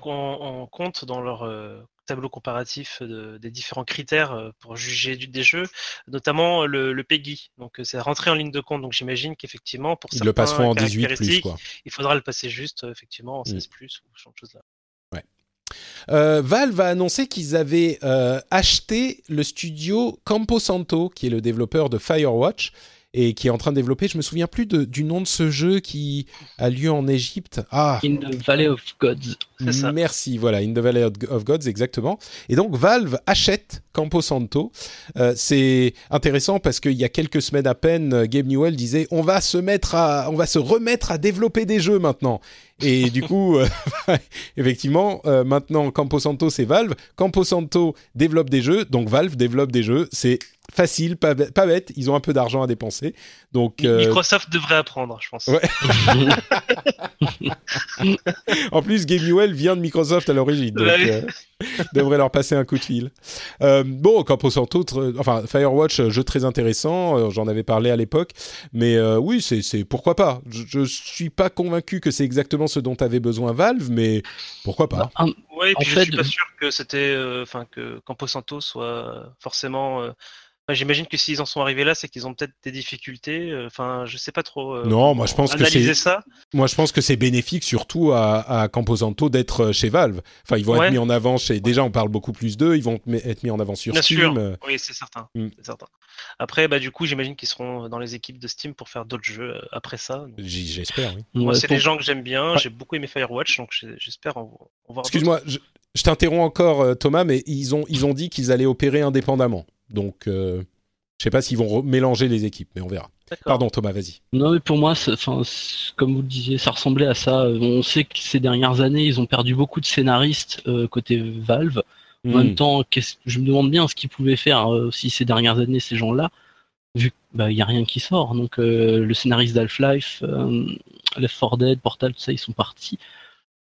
compte dans leur euh, tableau comparatif des différents critères euh, pour juger des jeux, notamment le, le PEGI. Donc c'est rentré en ligne de compte. Donc j'imagine qu'effectivement pour ils le passeront en 18 plus, il faudra le passer juste effectivement en 16 mm. plus ou ce genre de choses là. Euh, Valve a annoncé qu'ils avaient euh, acheté le studio Camposanto, qui est le développeur de Firewatch et qui est en train de développer. Je me souviens plus du nom de ce jeu qui a lieu en Égypte. Ah. In the Valley of Gods. Ça. Merci, voilà, In the Valley of Gods, exactement. Et donc Valve achète Camposanto. Euh, c'est intéressant parce qu'il y a quelques semaines à peine, Gabe Newell disait on va se mettre à, on va se remettre à développer des jeux maintenant. Et du coup, euh, (laughs) effectivement, euh, maintenant Camposanto c'est Valve. Camposanto développe des jeux, donc Valve développe des jeux. C'est facile, pas, bête. Ils ont un peu d'argent à dépenser. Donc, euh, Microsoft devrait apprendre, je pense. (laughs) en plus, Game Newell vient de Microsoft à l'origine. Euh, (laughs) devrait leur passer un coup de fil. Euh, bon, Camposanto, enfin Firewatch, jeu très intéressant. J'en avais parlé à l'époque, mais oui, c'est pourquoi pas? Je, je suis pas convaincu que c'est exactement ce dont avait besoin Valve, mais pourquoi pas? Bah, oui, puis je suis pas sûr que c'était, enfin que Camposanto soit forcément J'imagine que s'ils en sont arrivés là, c'est qu'ils ont peut-être des difficultés. Euh, enfin, je sais pas trop. Euh, non, moi je pense que c'est ça. Moi je pense que c'est bénéfique surtout à, à Camposanto d'être euh, chez Valve. Enfin, ils vont être mis en avant chez. Déjà, on parle beaucoup plus d'eux. Ils vont être mis en avant sur Steam. Oui, c'est certain. Mm. certain. Après, bah du coup, j'imagine qu'ils seront dans les équipes de Steam pour faire d'autres jeux après ça. J'espère. Oui. Moi, c'est des gens que j'aime bien. J'ai beaucoup aimé Firewatch, donc j'espère en, voir. Excuse-moi, je, je t'interromps encore, Thomas, mais ils ont ils ont dit qu'ils allaient opérer indépendamment. Donc, euh, je sais pas s'ils vont mélanger les équipes, mais on verra. Pardon, Thomas, vas-y. Non, mais pour moi, comme vous le disiez, ça ressemblait à ça. On sait que ces dernières années, ils ont perdu beaucoup de scénaristes euh, côté Valve. En même hmm. temps, je me demande bien ce qu'ils pouvaient faire euh, aussi ces dernières années, ces gens-là, vu qu'il bah, n'y a rien qui sort. Donc, le scénariste d'Half-Life, Left 4 Dead, Portal, tout ça, ils sont partis.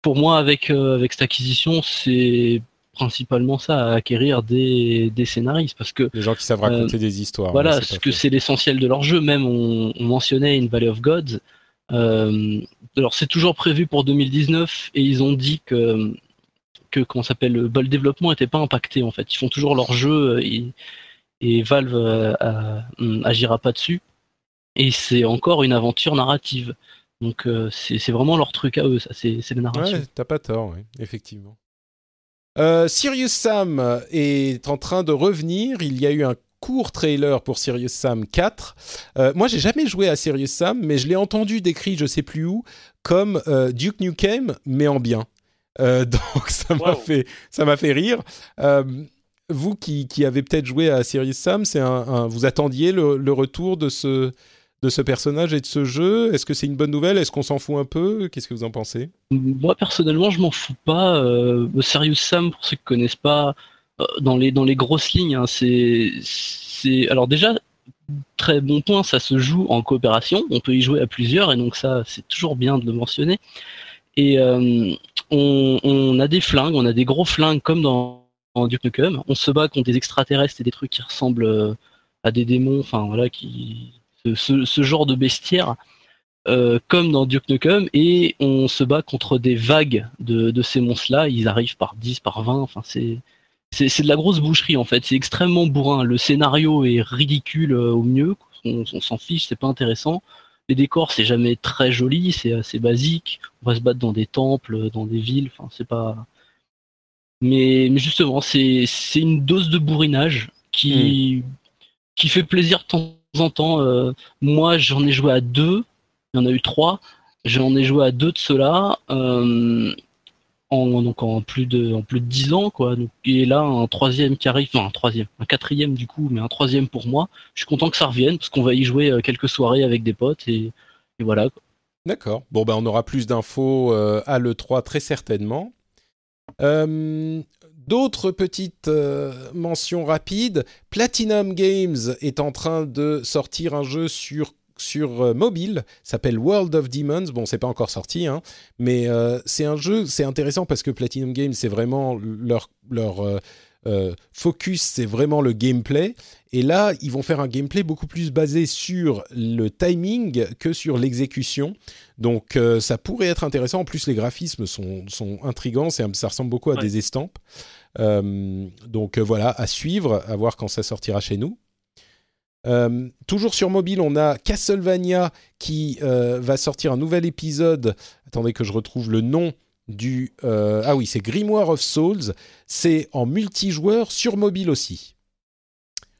Pour moi, avec, avec cette acquisition, c'est principalement ça, à acquérir des, des scénaristes. Parce que, les gens qui savent raconter euh, des histoires. Voilà, parce que c'est l'essentiel de leur jeu. Même on, mentionnait In Valley of Gods. Euh, alors c'est toujours prévu pour 2019 et ils ont dit que que comment s'appelle le, développement n'était pas impacté en fait. Ils font toujours leur jeu et, et Valve euh, agira pas dessus. Et c'est encore une aventure narrative. Donc c'est vraiment leur truc à eux, ça, c'est la narration. Ouais, t'as pas tort, oui, effectivement. Euh, Sirius Sam est en train de revenir. Il y a eu un court trailer pour Sirius Sam 4. Euh, moi, j'ai jamais joué à Sirius Sam, mais je l'ai entendu décrit, je sais plus où, comme euh, Duke Nukem, mais en bien. (laughs) donc ça m'a fait ça m'a fait rire. vous qui, qui, avez peut-être joué à Sirius Sam, c'est un, vous attendiez le, retour de ce de ce personnage et de ce jeu Est-ce que c'est une bonne nouvelle? Est-ce qu'on s'en fout un peu? Qu'est-ce que vous en pensez? Moi personnellement, je m'en fous pas. Euh, Serious Sam, pour ceux qui connaissent pas, euh, dans les dans les grosses lignes, hein, c'est alors déjà très bon point, ça se joue en coopération. On peut y jouer à plusieurs et donc ça c'est toujours bien de le mentionner. Et euh, on, on, a des flingues, on a des gros flingues comme dans, dans Duke Nukem. On se bat contre des extraterrestres et des trucs qui ressemblent euh, à des démons, enfin voilà, qui ce, genre de bestiaire euh, comme dans Duke Nukem et on se bat contre des vagues de, ces monstres-là. Ils arrivent par 10, par 20. Enfin, c'est c'est de la grosse boucherie en fait. C'est extrêmement bourrin. Le scénario est ridicule euh, au mieux. On, s'en fiche, c'est pas intéressant. Les décors, c'est jamais très joli, c'est assez basique. On va se battre dans des temples, dans des villes. Enfin, c'est pas. Mais, mais justement, c'est une dose de bourrinage qui, hmm. qui fait plaisir de temps en temps. Euh, moi, j'en ai joué à deux. Il y en a eu trois. J'en ai joué à deux de ceux-là. Euh, en, donc en plus de en plus de 10 ans quoi et là un troisième qui arrive enfin un troisième un quatrième du coup mais un troisième pour moi je suis content que ça revienne parce qu'on va y jouer euh, quelques soirées avec des potes et, voilà d'accord bon ben on aura plus d'infos à l'E3 très certainement D'autres petites euh, mentions rapides. Platinum Games est en train de sortir un jeu sur sur euh, mobile, s'appelle World of Demons. Bon, c'est pas encore sorti, hein, mais euh, c'est un jeu, c'est intéressant parce que Platinum Games, c'est vraiment leur leur focus, c'est vraiment le gameplay. Et là, ils vont faire un gameplay beaucoup plus basé sur le timing que sur l'exécution. Donc, ça pourrait être intéressant. En plus, les graphismes sont, sont intrigants. Ça ressemble beaucoup à des estampes. Euh, donc euh, voilà, à suivre, à voir quand ça sortira chez nous. Euh, toujours sur mobile, on a Castlevania qui va sortir un nouvel épisode. Attendez que je retrouve le nom du. ah oui, c'est Grimoire of Souls. C'est en multijoueur sur mobile aussi.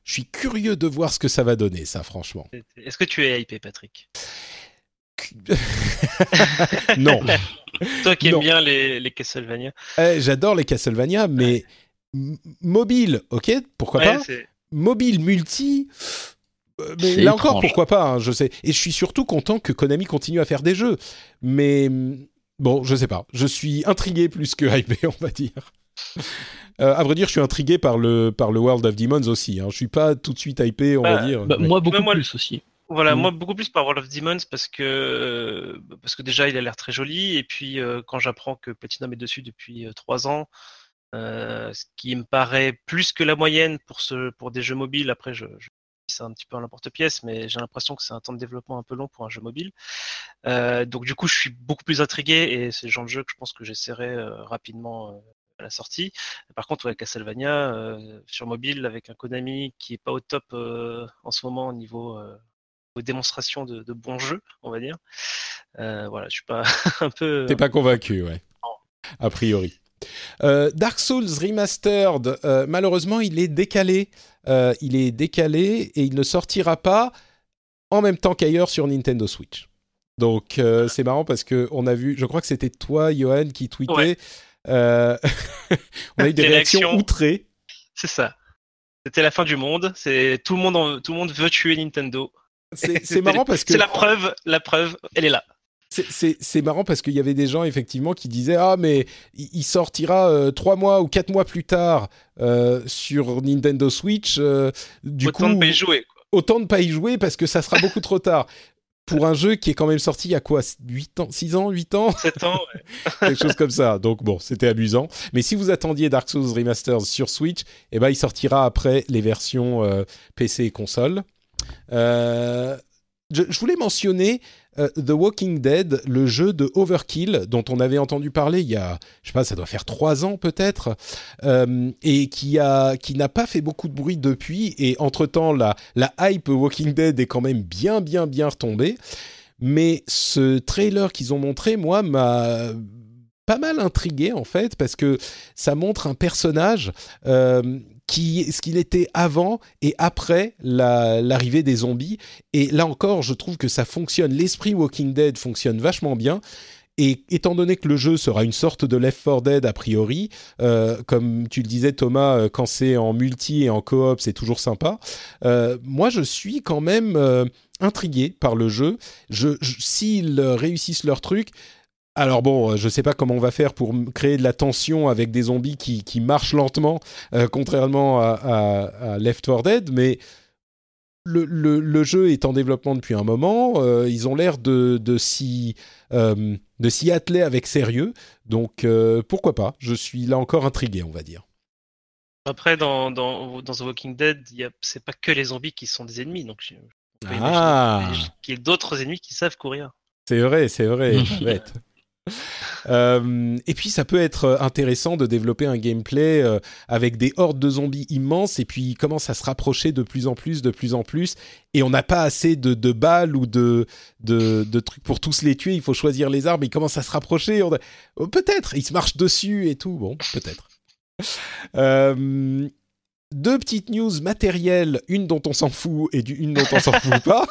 Je suis curieux de voir ce que ça va donner, ça, franchement. Est-ce que tu es hypé, Patrick (laughs) non. (laughs) Toi qui aimes bien les, les Castlevania. Eh, j'adore les Castlevania, mais mobile, ok, pourquoi pas. Mobile multi. Euh, mais là encore, pourquoi pas, hein, je sais. Et je suis surtout content que Konami continue à faire des jeux. Mais bon, je sais pas. Je suis intrigué plus que hypé, (laughs) on va dire. Euh, à vrai dire, je suis intrigué par le, par le World of Demons aussi. Hein. Je suis pas tout de suite hypé, on va bah, dire. Bah, moi, beaucoup plus aussi. Voilà, mm. moi beaucoup plus par World of Demons parce que euh, parce que déjà il a l'air très joli et puis euh, quand j'apprends que Platinum est dessus depuis euh, trois ans, ce qui me paraît plus que la moyenne pour ce pour des jeux mobiles. Après, je, je c'est un petit peu un l'emporte-pièce, mais j'ai l'impression que c'est un temps de développement un peu long pour un jeu mobile. Euh, donc du coup, je suis beaucoup plus intrigué et c'est le genre de jeu que je pense que j'essaierai euh, rapidement euh, à la sortie. Par contre, ouais, Castlevania sur mobile avec un Konami qui est pas au top en ce moment au niveau démonstration de, de bons jeux, on va dire. voilà, je suis pas (laughs) un peu. T'es pas convaincu, ouais. A priori. Euh, Dark Souls Remastered, euh, malheureusement, il est décalé. Euh, il est décalé et il ne sortira pas en même temps qu'ailleurs sur Nintendo Switch. Donc c'est marrant parce que on a vu, je crois que c'était toi, Johan, qui tweetait. (laughs) on a eu des réactions, outrées. C'est ça. C'était la fin du monde. C'est tout le monde, tout le monde veut tuer Nintendo. (laughs) C'est marrant parce que c'est la preuve, la preuve, elle est là. C'est marrant parce qu'il y avait des gens effectivement qui disaient ah mais il sortira euh, trois mois ou quatre mois plus tard euh, sur Nintendo Switch. Euh, du autant coup, de pas y jouer. Autant de pas y jouer parce que ça sera beaucoup trop tard. Pour un jeu qui est quand même sorti il y a quoi 8 ans 6 ans 8 ans? 7 ans, ouais. (laughs) Quelque chose comme ça. Donc bon, c'était amusant. Mais si vous attendiez Dark Souls Remastered sur Switch, eh ben, il sortira après les versions PC et console. je, je, voulais mentionner euh, The Walking Dead, le jeu de Overkill dont on avait entendu parler il y a, je sais pas, ça doit faire trois ans peut-être, euh, et qui a, qui n'a pas fait beaucoup de bruit depuis. Et entre temps, la la hype Walking Dead est quand même bien, bien, bien retombée. Mais ce trailer qu'ils ont montré, moi, m'a pas mal intrigué en fait parce que ça montre un personnage euh, ce qu'il était avant et après l'arrivée des zombies. Et là encore, je trouve que ça fonctionne. L'esprit Walking Dead fonctionne vachement bien. Et étant donné que le jeu sera une sorte de Left 4 Dead a priori, euh, comme tu le disais Thomas, euh, quand c'est en multi et en coop, c'est toujours sympa. Euh, moi, je suis quand même intrigué par le jeu. Je, S'ils réussissent leur truc, alors bon, euh, je ne sais pas comment on va faire pour créer de la tension avec des zombies qui, qui marchent lentement, euh, contrairement à, Left 4 Dead, mais le, le, jeu est en développement depuis un moment. Euh, ils ont l'air de, de s'y atteler avec sérieux, donc pourquoi pas Je suis là encore intrigué, on va dire. Après, dans, dans, dans The Walking Dead, c'est pas que les zombies qui sont des ennemis, donc je, ah. qu'il y ait d'autres ennemis qui savent courir. C'est vrai, c'est vrai, (laughs) bête. Euh, et puis ça peut être intéressant de développer un gameplay euh, avec des hordes de zombies immenses et puis ils commencent à se rapprocher de plus en plus, de plus en plus et on n'a pas assez de, balles ou de, trucs pour tous les tuer, il faut choisir les armes, ils commencent à se rapprocher, oh, peut-être, ils se marchent dessus et tout, bon, peut-être. Euh, deux petites news matérielles, une dont on s'en fout et une dont on s'en fout pas.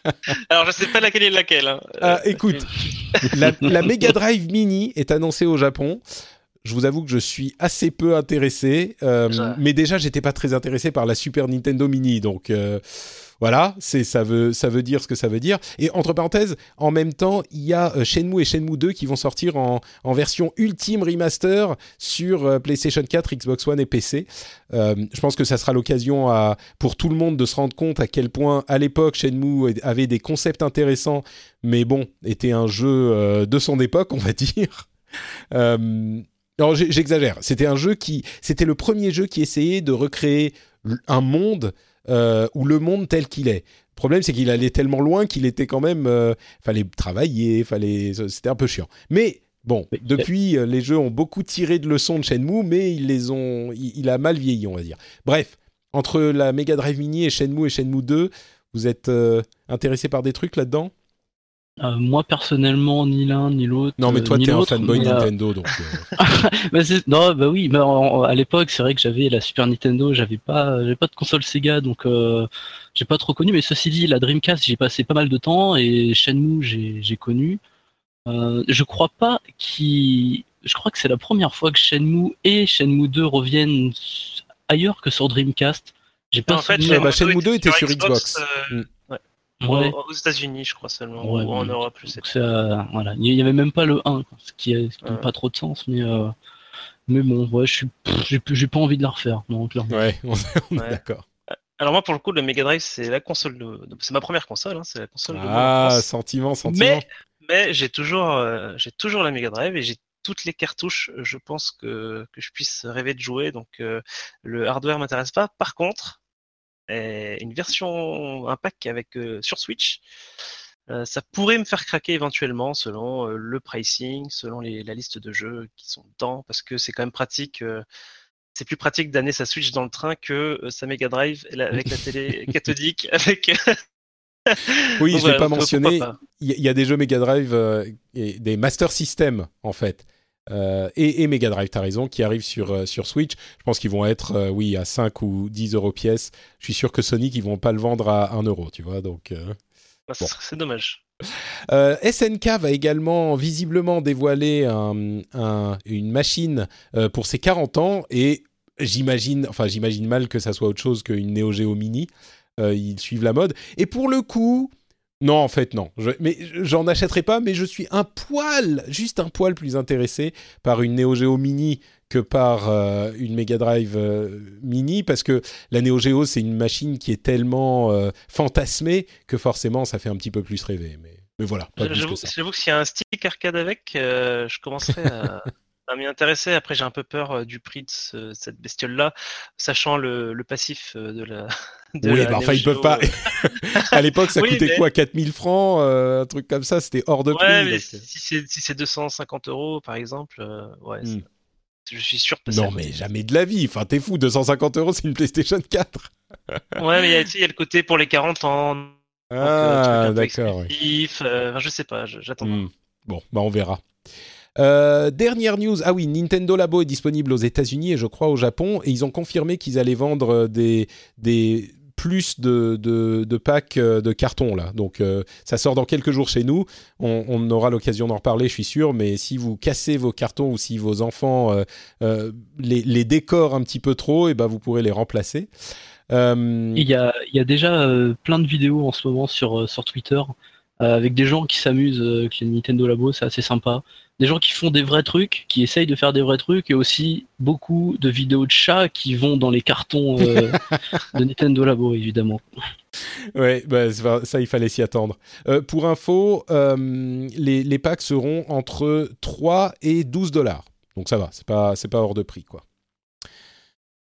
(laughs) Alors je sais pas laquelle est laquelle. Hein. Ah, écoute, (laughs) la, la, Mega Drive Mini est annoncée au Japon. Je vous avoue que je suis assez peu intéressé, euh, mais déjà j'étais pas très intéressé par la Super Nintendo Mini, donc euh, voilà, c'est ça veut ça veut dire ce que ça veut dire. Et entre parenthèses, en même temps, il y a euh, Shenmue et Shenmue 2 qui vont sortir en, version ultime remaster sur euh, PlayStation 4, Xbox One et PC. Euh, je pense que ça sera l'occasion pour tout le monde de se rendre compte à quel point à l'époque Shenmue avait des concepts intéressants, mais bon, était un jeu de son époque, on va dire. (laughs) alors j'exagère. C'était un jeu qui, c'était le premier jeu qui essayait de recréer un monde euh, ou le monde tel qu'il est. Le problème, c'est qu'il allait tellement loin qu'il était quand même, euh, fallait travailler, fallait, c'était un peu chiant. Mais bon, depuis, euh, les jeux ont beaucoup tiré de leçons de Shenmue, mais ils les ont, il, a mal vieilli, on va dire. Bref, entre la Mega Drive Mini et Shenmue et Shenmue 2, vous êtes intéressé par des trucs là-dedans? Euh, moi personnellement, ni l'un ni l'autre. Non, mais toi, euh, t'es un fanboy euh, Nintendo, donc. (laughs) bah, non, bah oui, mais à l'époque, c'est vrai que j'avais la Super Nintendo, j'avais pas, j'avais pas de console Sega, donc j'ai pas trop connu. Mais ceci dit, la Dreamcast, j'ai passé pas mal de temps et Shenmue, j'ai connu. je crois pas qui, je crois que c'est la première fois que Shenmue et Shenmue 2 reviennent ailleurs que sur Dreamcast. J'ai pas. En fait, Shenmue 2 était sur Xbox. Mm. Aux États-Unis, je crois seulement, ou en Europe, je sais pas. voilà. Il n'y avait même pas le 1, ce qui n'a pas trop de sens, mais, euh, mais bon, ouais, je suis, j'ai pas envie de la refaire, non, clairement. Ouais, (laughs) on est, d'accord. Alors moi, pour le coup, le Mega Drive, c'est la console, de... c'est ma première console, hein, c'est la console. Ah, sentiment, sentiment. Mais, mais j'ai toujours, euh, j'ai toujours la Mega Drive et j'ai toutes les cartouches, je pense que, que je puisse rêver de jouer. Donc le hardware m'intéresse pas. Par contre, une version, un pack avec sur Switch, ça pourrait me faire craquer éventuellement selon le pricing, selon la liste de jeux qui sont dedans, parce que c'est quand même pratique c'est plus pratique d'amener sa Switch dans le train que sa Mega Drive avec la télé (laughs) cathodique, avec oui, (laughs) je ne l'ai pas mentionné. Il y, a des jeux Mega Drive euh, et des Master System, en fait. Euh, et, et, Mega Drive, tu as raison, qui arrivent sur, euh, sur Switch. Je pense qu'ils vont être, oui, à 5 ou 10 euros pièce. Je suis sûr que Sony, ils vont pas le vendre à 1 euro, tu vois. Donc, bah, c'est dommage. SNK va également visiblement dévoiler une machine pour ses 40 ans et j'imagine, enfin j'imagine mal que ça soit autre chose qu'une Neo Geo Mini. Euh, ils suivent la mode. Et pour le coup, non, en fait, non. mais j'en achèterai pas, mais je suis un poil, juste un poil plus intéressé par une Neo Geo Mini que par euh, une Mega Drive euh, Mini, parce que la Neo Geo, c'est une machine qui est tellement fantasmée que forcément, ça fait un petit peu plus rêver. Mais, mais voilà, J'avoue que s'il y a un stick arcade avec, je commencerai à... à m'y intéresser. Après, j'ai un peu peur du prix de cette bestiole-là, sachant le, le, passif de la, (laughs) oui, bah, enfin, ils peuvent pas. Euh. (laughs) à l'époque, ça coûtait quoi 4000 francs euh, Un truc comme ça, c'était hors de prix. Mais si c'est 250 euros, par exemple, euh, ouais, hmm. je suis sûr que Non, mais jamais de la vie. Enfin, t'es fou, 250 euros, c'est une PlayStation 4. (laughs) ouais, mais il y, a le côté pour les 40 ans. Ah, d'accord. je sais pas, j'attends. Hmm. Bon, bah, on verra. Euh, dernière news, ah oui, Nintendo Labo est disponible aux États-Unis et je crois au Japon, et ils ont confirmé qu'ils allaient vendre des, des plus de, de, packs euh, de carton là. Donc euh, ça sort dans quelques jours chez nous. On, aura l'occasion d'en reparler, je suis sûr. Mais si vous cassez vos cartons ou si vos enfants les, décorent un petit peu trop, et eh ben vous pourrez les remplacer. Il y, a, déjà plein de vidéos en ce moment sur Twitter avec des gens qui s'amusent avec les Nintendo Labo, c'est assez sympa des gens qui font des vrais trucs, qui essayent de faire des vrais trucs, et aussi beaucoup de vidéos de chats qui vont dans les cartons euh, (laughs) de Nintendo Labo, évidemment. Ouais, bah, ça, il fallait s'y attendre. Euh, pour info, euh, les, les, packs seront entre 3 et 12 dollars. Donc ça va, c'est pas, pas hors de prix, quoi.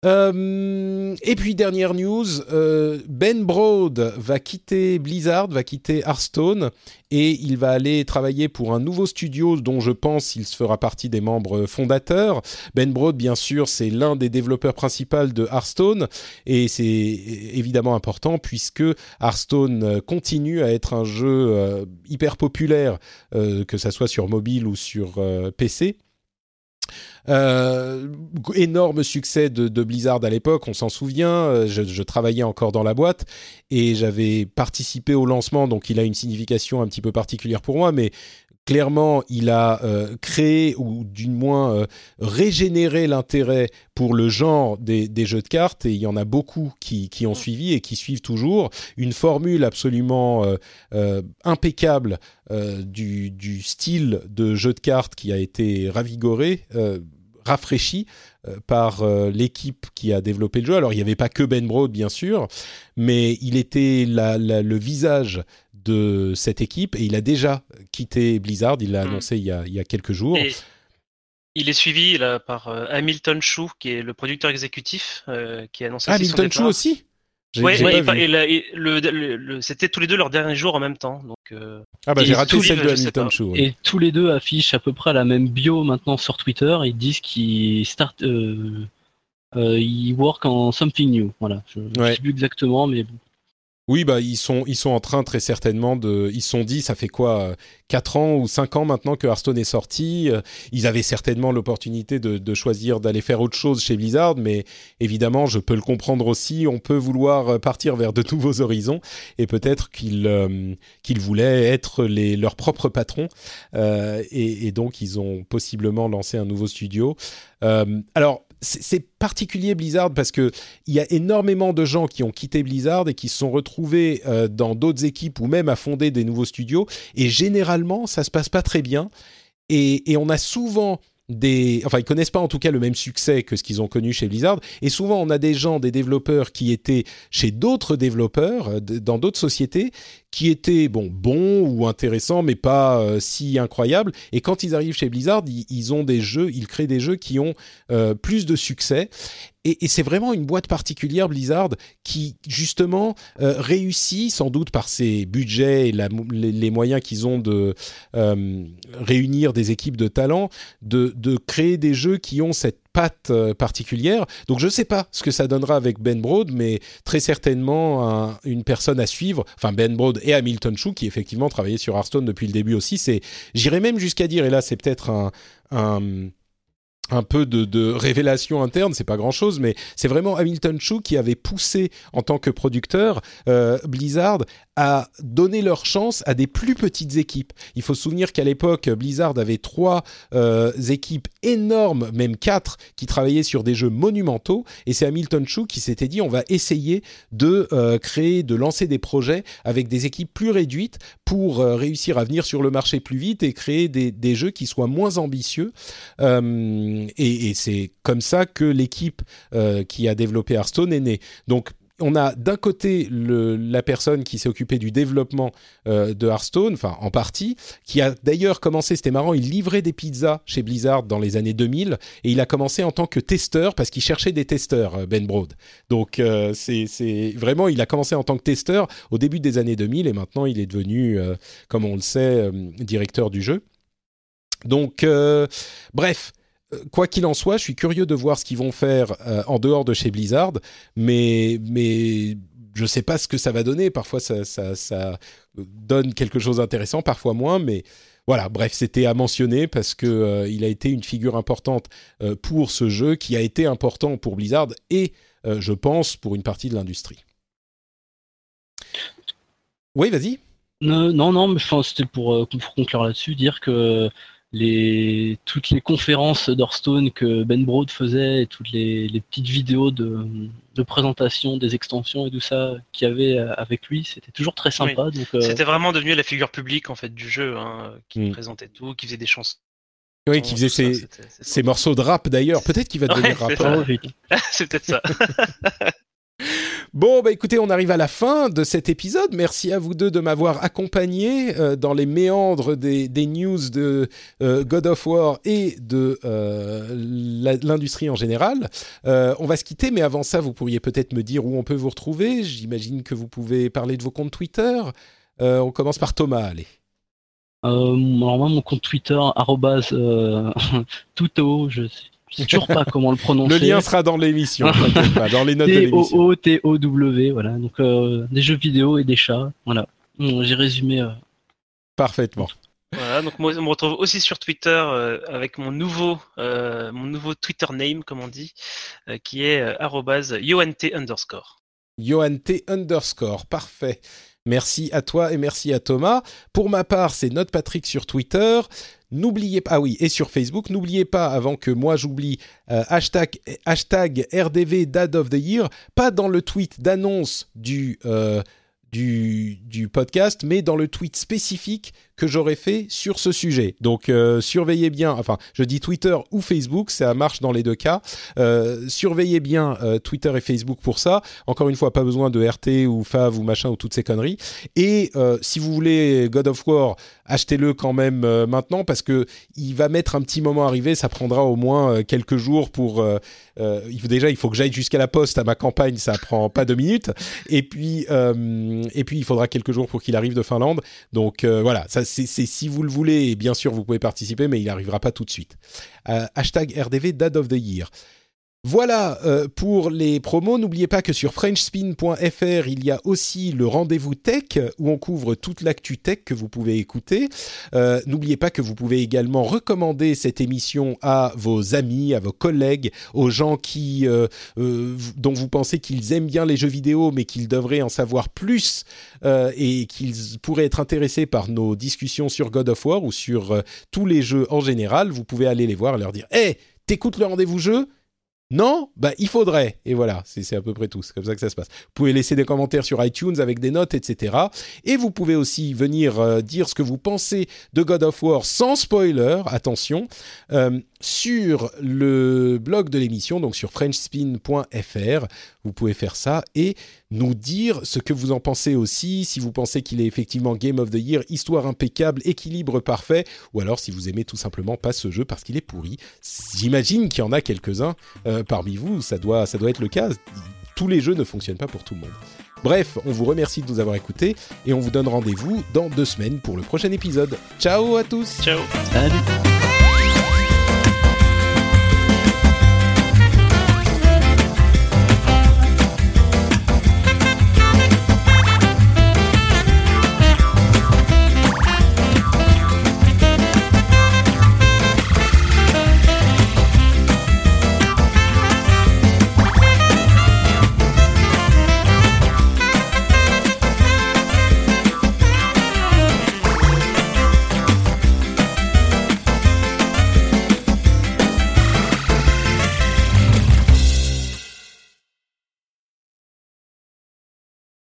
Euh, et puis dernière news, euh, Ben Broad va quitter Blizzard, va quitter Hearthstone et il va aller travailler pour un nouveau studio dont je pense il fera partie des membres fondateurs. Ben Broad, bien sûr, c'est l'un des développeurs principaux de Hearthstone et c'est évidemment important puisque Hearthstone continue à être un jeu euh, hyper populaire, que ça soit sur mobile ou sur PC. Euh, énorme succès de, Blizzard à l'époque, on s'en souvient. Euh, je, travaillais encore dans la boîte et j'avais participé au lancement, donc il a une signification un petit peu particulière pour moi. Mais clairement, il a euh, créé ou du moins euh, régénéré l'intérêt pour le genre des, jeux de cartes, et il y en a beaucoup qui, ont suivi et qui suivent toujours. Une formule absolument euh, impeccable du, du, style de jeu de cartes qui a été ravigoré rafraîchi par l'équipe qui a développé le jeu. Alors il n'y avait pas que Ben Broad bien sûr, mais il était le visage de cette équipe et il a déjà quitté Blizzard, il l'a hmm. annoncé il y, a, quelques jours. il est suivi là, par euh, Hamilton Chou, qui est le producteur exécutif, euh, qui a annoncé Hamilton Chou aussi? Oui, c'était tous les deux leurs derniers jours en même temps. Donc, euh, ah bah j'ai raté celle de Hamilton Chou. Et tous les deux affichent à peu près la même bio maintenant sur Twitter. Ils disent qu'ils start, ils work on something new. Voilà, je ne sais plus exactement, mais oui, bah ils sont ils sont en train très certainement de ils sont dit ça fait quoi quatre ans ou cinq ans maintenant que Hearthstone est sorti, euh, ils avaient certainement l'opportunité de, de choisir d'aller faire autre chose chez Blizzard, mais évidemment je peux le comprendre aussi, on peut vouloir partir vers de (laughs) nouveaux horizons et peut-être qu'ils euh, voulaient être les leurs propres patrons euh, et, et, donc ils ont possiblement lancé un nouveau studio. Euh, alors c'est particulier Blizzard parce que il y a énormément de gens qui ont quitté Blizzard et qui se sont retrouvés euh, dans d'autres équipes ou même à fonder des nouveaux studios. Et généralement, ça se passe pas très bien. Et, et on a souvent des, enfin ils connaissent pas en tout cas le même succès que ce qu'ils ont connu chez Blizzard. Et souvent on a des gens, des développeurs qui étaient chez d'autres développeurs euh, dans d'autres sociétés qui étaient bon bons ou intéressants, mais pas euh, si incroyables. Et quand ils arrivent chez Blizzard, ils, ont des jeux, ils créent des jeux qui ont euh, plus de succès. Et, c'est vraiment une boîte particulière Blizzard qui justement euh, réussit, sans doute par ses budgets et les, moyens qu'ils ont de réunir des équipes de talents, de créer des jeux qui ont cette euh, particulière. Donc je ne sais pas ce que ça donnera avec Ben Broad, mais très certainement un, une personne à suivre. Enfin Ben Broad et Hamilton Chou qui effectivement travaillaient sur Hearthstone depuis le début aussi. C'est, j'irais même jusqu'à dire, et là c'est peut-être un, un peu de, de révélation interne, c'est pas grand chose, mais c'est vraiment Hamilton Chu qui avait poussé en tant que producteur euh, Blizzard à donner leur chance à des plus petites équipes. Il faut se souvenir qu'à l'époque, Blizzard avait trois euh, équipes énormes, même quatre, qui travaillaient sur des jeux monumentaux, et c'est Hamilton Chu qui s'était dit on va essayer de euh, créer, de lancer des projets avec des équipes plus réduites pour euh, réussir à venir sur le marché plus vite et créer des, jeux qui soient moins ambitieux. Et, et c'est comme ça que l'équipe qui a développé Hearthstone est née. Donc on a d'un côté le, la personne qui s'est occupée du développement euh, de Hearthstone, enfin en partie, qui a d'ailleurs commencé, c'était marrant, il livrait des pizzas chez Blizzard dans les années 2000 et il a commencé en tant que testeur parce qu'il cherchait des testeurs, euh, Ben Broad. Donc euh, c'est vraiment, il a commencé en tant que testeur au début des années 2000 et maintenant il est devenu, euh, comme on le sait, euh, directeur du jeu. Donc, euh, bref, quoi qu'il en soit, je suis curieux de voir ce qu'ils vont faire euh, en dehors de chez Blizzard, mais mais je sais pas ce que ça va donner. Parfois, ça, ça, donne quelque chose d'intéressant, parfois moins, mais voilà. Bref, c'était à mentionner parce que euh, il a été une figure importante euh, pour ce jeu, qui a été important pour Blizzard et, euh, je pense, pour une partie de l'industrie. Oui, vas-y. Non, non, mais c'était pour conclure là-dessus, dire que les, toutes les conférences d'Hearthstone que Ben Broad faisait et toutes les, les petites vidéos de, de, présentation des extensions et tout ça qu'il y avait avec lui, c'était toujours très sympa. Oui. Euh... C'était vraiment devenu la figure publique en fait du jeu, hein, qui mm. présentait tout, qui faisait des chansons. Oui, qui faisait ses, ça, ses morceaux de rap d'ailleurs. Peut-être qu'il va devenir ouais, rappeur. (laughs) C'est peut-être ça. (laughs) Bon, bah écoutez, on arrive à la fin de cet épisode. Merci à vous deux de m'avoir accompagné euh, dans les méandres des, des news de euh, God of War et de euh, l'industrie en général. On va se quitter, mais avant ça, vous pourriez peut-être me dire où on peut vous retrouver. J'imagine que vous pouvez parler de vos comptes Twitter. On commence par Thomas, allez. Alors moi, mon compte Twitter, arrobase, (laughs) tout je sais sais toujours pas comment le prononcer. Le lien sera dans l'émission, (laughs) dans les notes de l'émission. T-O-O-T-O-W, voilà. Donc, euh, des jeux vidéo et des chats. Voilà. Bon, J'ai résumé. Euh... Parfaitement. Voilà, donc moi, je me retrouve aussi sur Twitter euh, avec mon nouveau, euh, mon nouveau Twitter name, comme on dit, euh, qui est euh, yoant underscore. Yoant underscore, parfait. Merci à toi et merci à Thomas. Pour ma part, c'est Note Patrick sur Twitter. N'oubliez pas, ah oui, et sur Facebook, n'oubliez pas, avant que moi j'oublie, euh, hashtag, hashtag Dad of the Year, pas dans le tweet d'annonce du, euh, du, podcast, mais dans le tweet spécifique que j'aurais fait sur ce sujet. Donc euh, surveillez bien, enfin je dis Twitter ou Facebook, ça marche dans les deux cas. Euh, surveillez bien euh, Twitter et Facebook pour ça. Encore une fois, pas besoin de RT ou Fav ou machin ou toutes ces conneries. Et si vous voulez God of War, achetez-le quand même maintenant parce que il va mettre un petit moment à arriver. Ça prendra au moins quelques jours pour. Faut, déjà, il faut que j'aille jusqu'à la poste à ma campagne. Ça prend pas deux minutes. Et puis et puis il faudra quelques jours pour qu'il arrive de Finlande. Donc voilà, ça c'est si vous le voulez, et bien sûr vous pouvez participer, mais il n'arrivera pas tout de suite. Euh, hashtag RDV Dad of the Year. Voilà euh, pour les promos. N'oubliez pas que sur frenchspin.fr, il y a aussi le rendez-vous tech où on couvre toute l'actu tech que vous pouvez écouter. Euh, N'oubliez pas que vous pouvez également recommander cette émission à vos amis, à vos collègues, aux gens qui euh, dont vous pensez qu'ils aiment bien les jeux vidéo mais qu'ils devraient en savoir plus et qu'ils pourraient être intéressés par nos discussions sur God of War ou sur tous les jeux en général. Vous pouvez aller les voir et leur dire "Hey, t'écoutes le rendez-vous jeu? Non Bah il faudrait. Et voilà, c'est à peu près tout. C'est comme ça que ça se passe. Vous pouvez laisser des commentaires sur iTunes avec des notes, etc. Et vous pouvez aussi venir euh, dire ce que vous pensez de God of War sans spoiler. Attention. Euh, sur le blog de l'émission, donc sur frenchspin.fr. Vous pouvez faire ça et nous dire ce que vous en pensez aussi, si vous pensez qu'il est effectivement Game of the Year, histoire impeccable, équilibre parfait, ou alors si vous aimez tout simplement pas ce jeu parce qu'il est pourri. J'imagine qu'il y en a quelques-uns euh, parmi vous, ça doit, ça doit être le cas. Tous les jeux ne fonctionnent pas pour tout le monde. Bref, on vous remercie de nous avoir écoutés et on vous donne rendez-vous dans deux semaines pour le prochain épisode. Ciao à tous Ciao Salut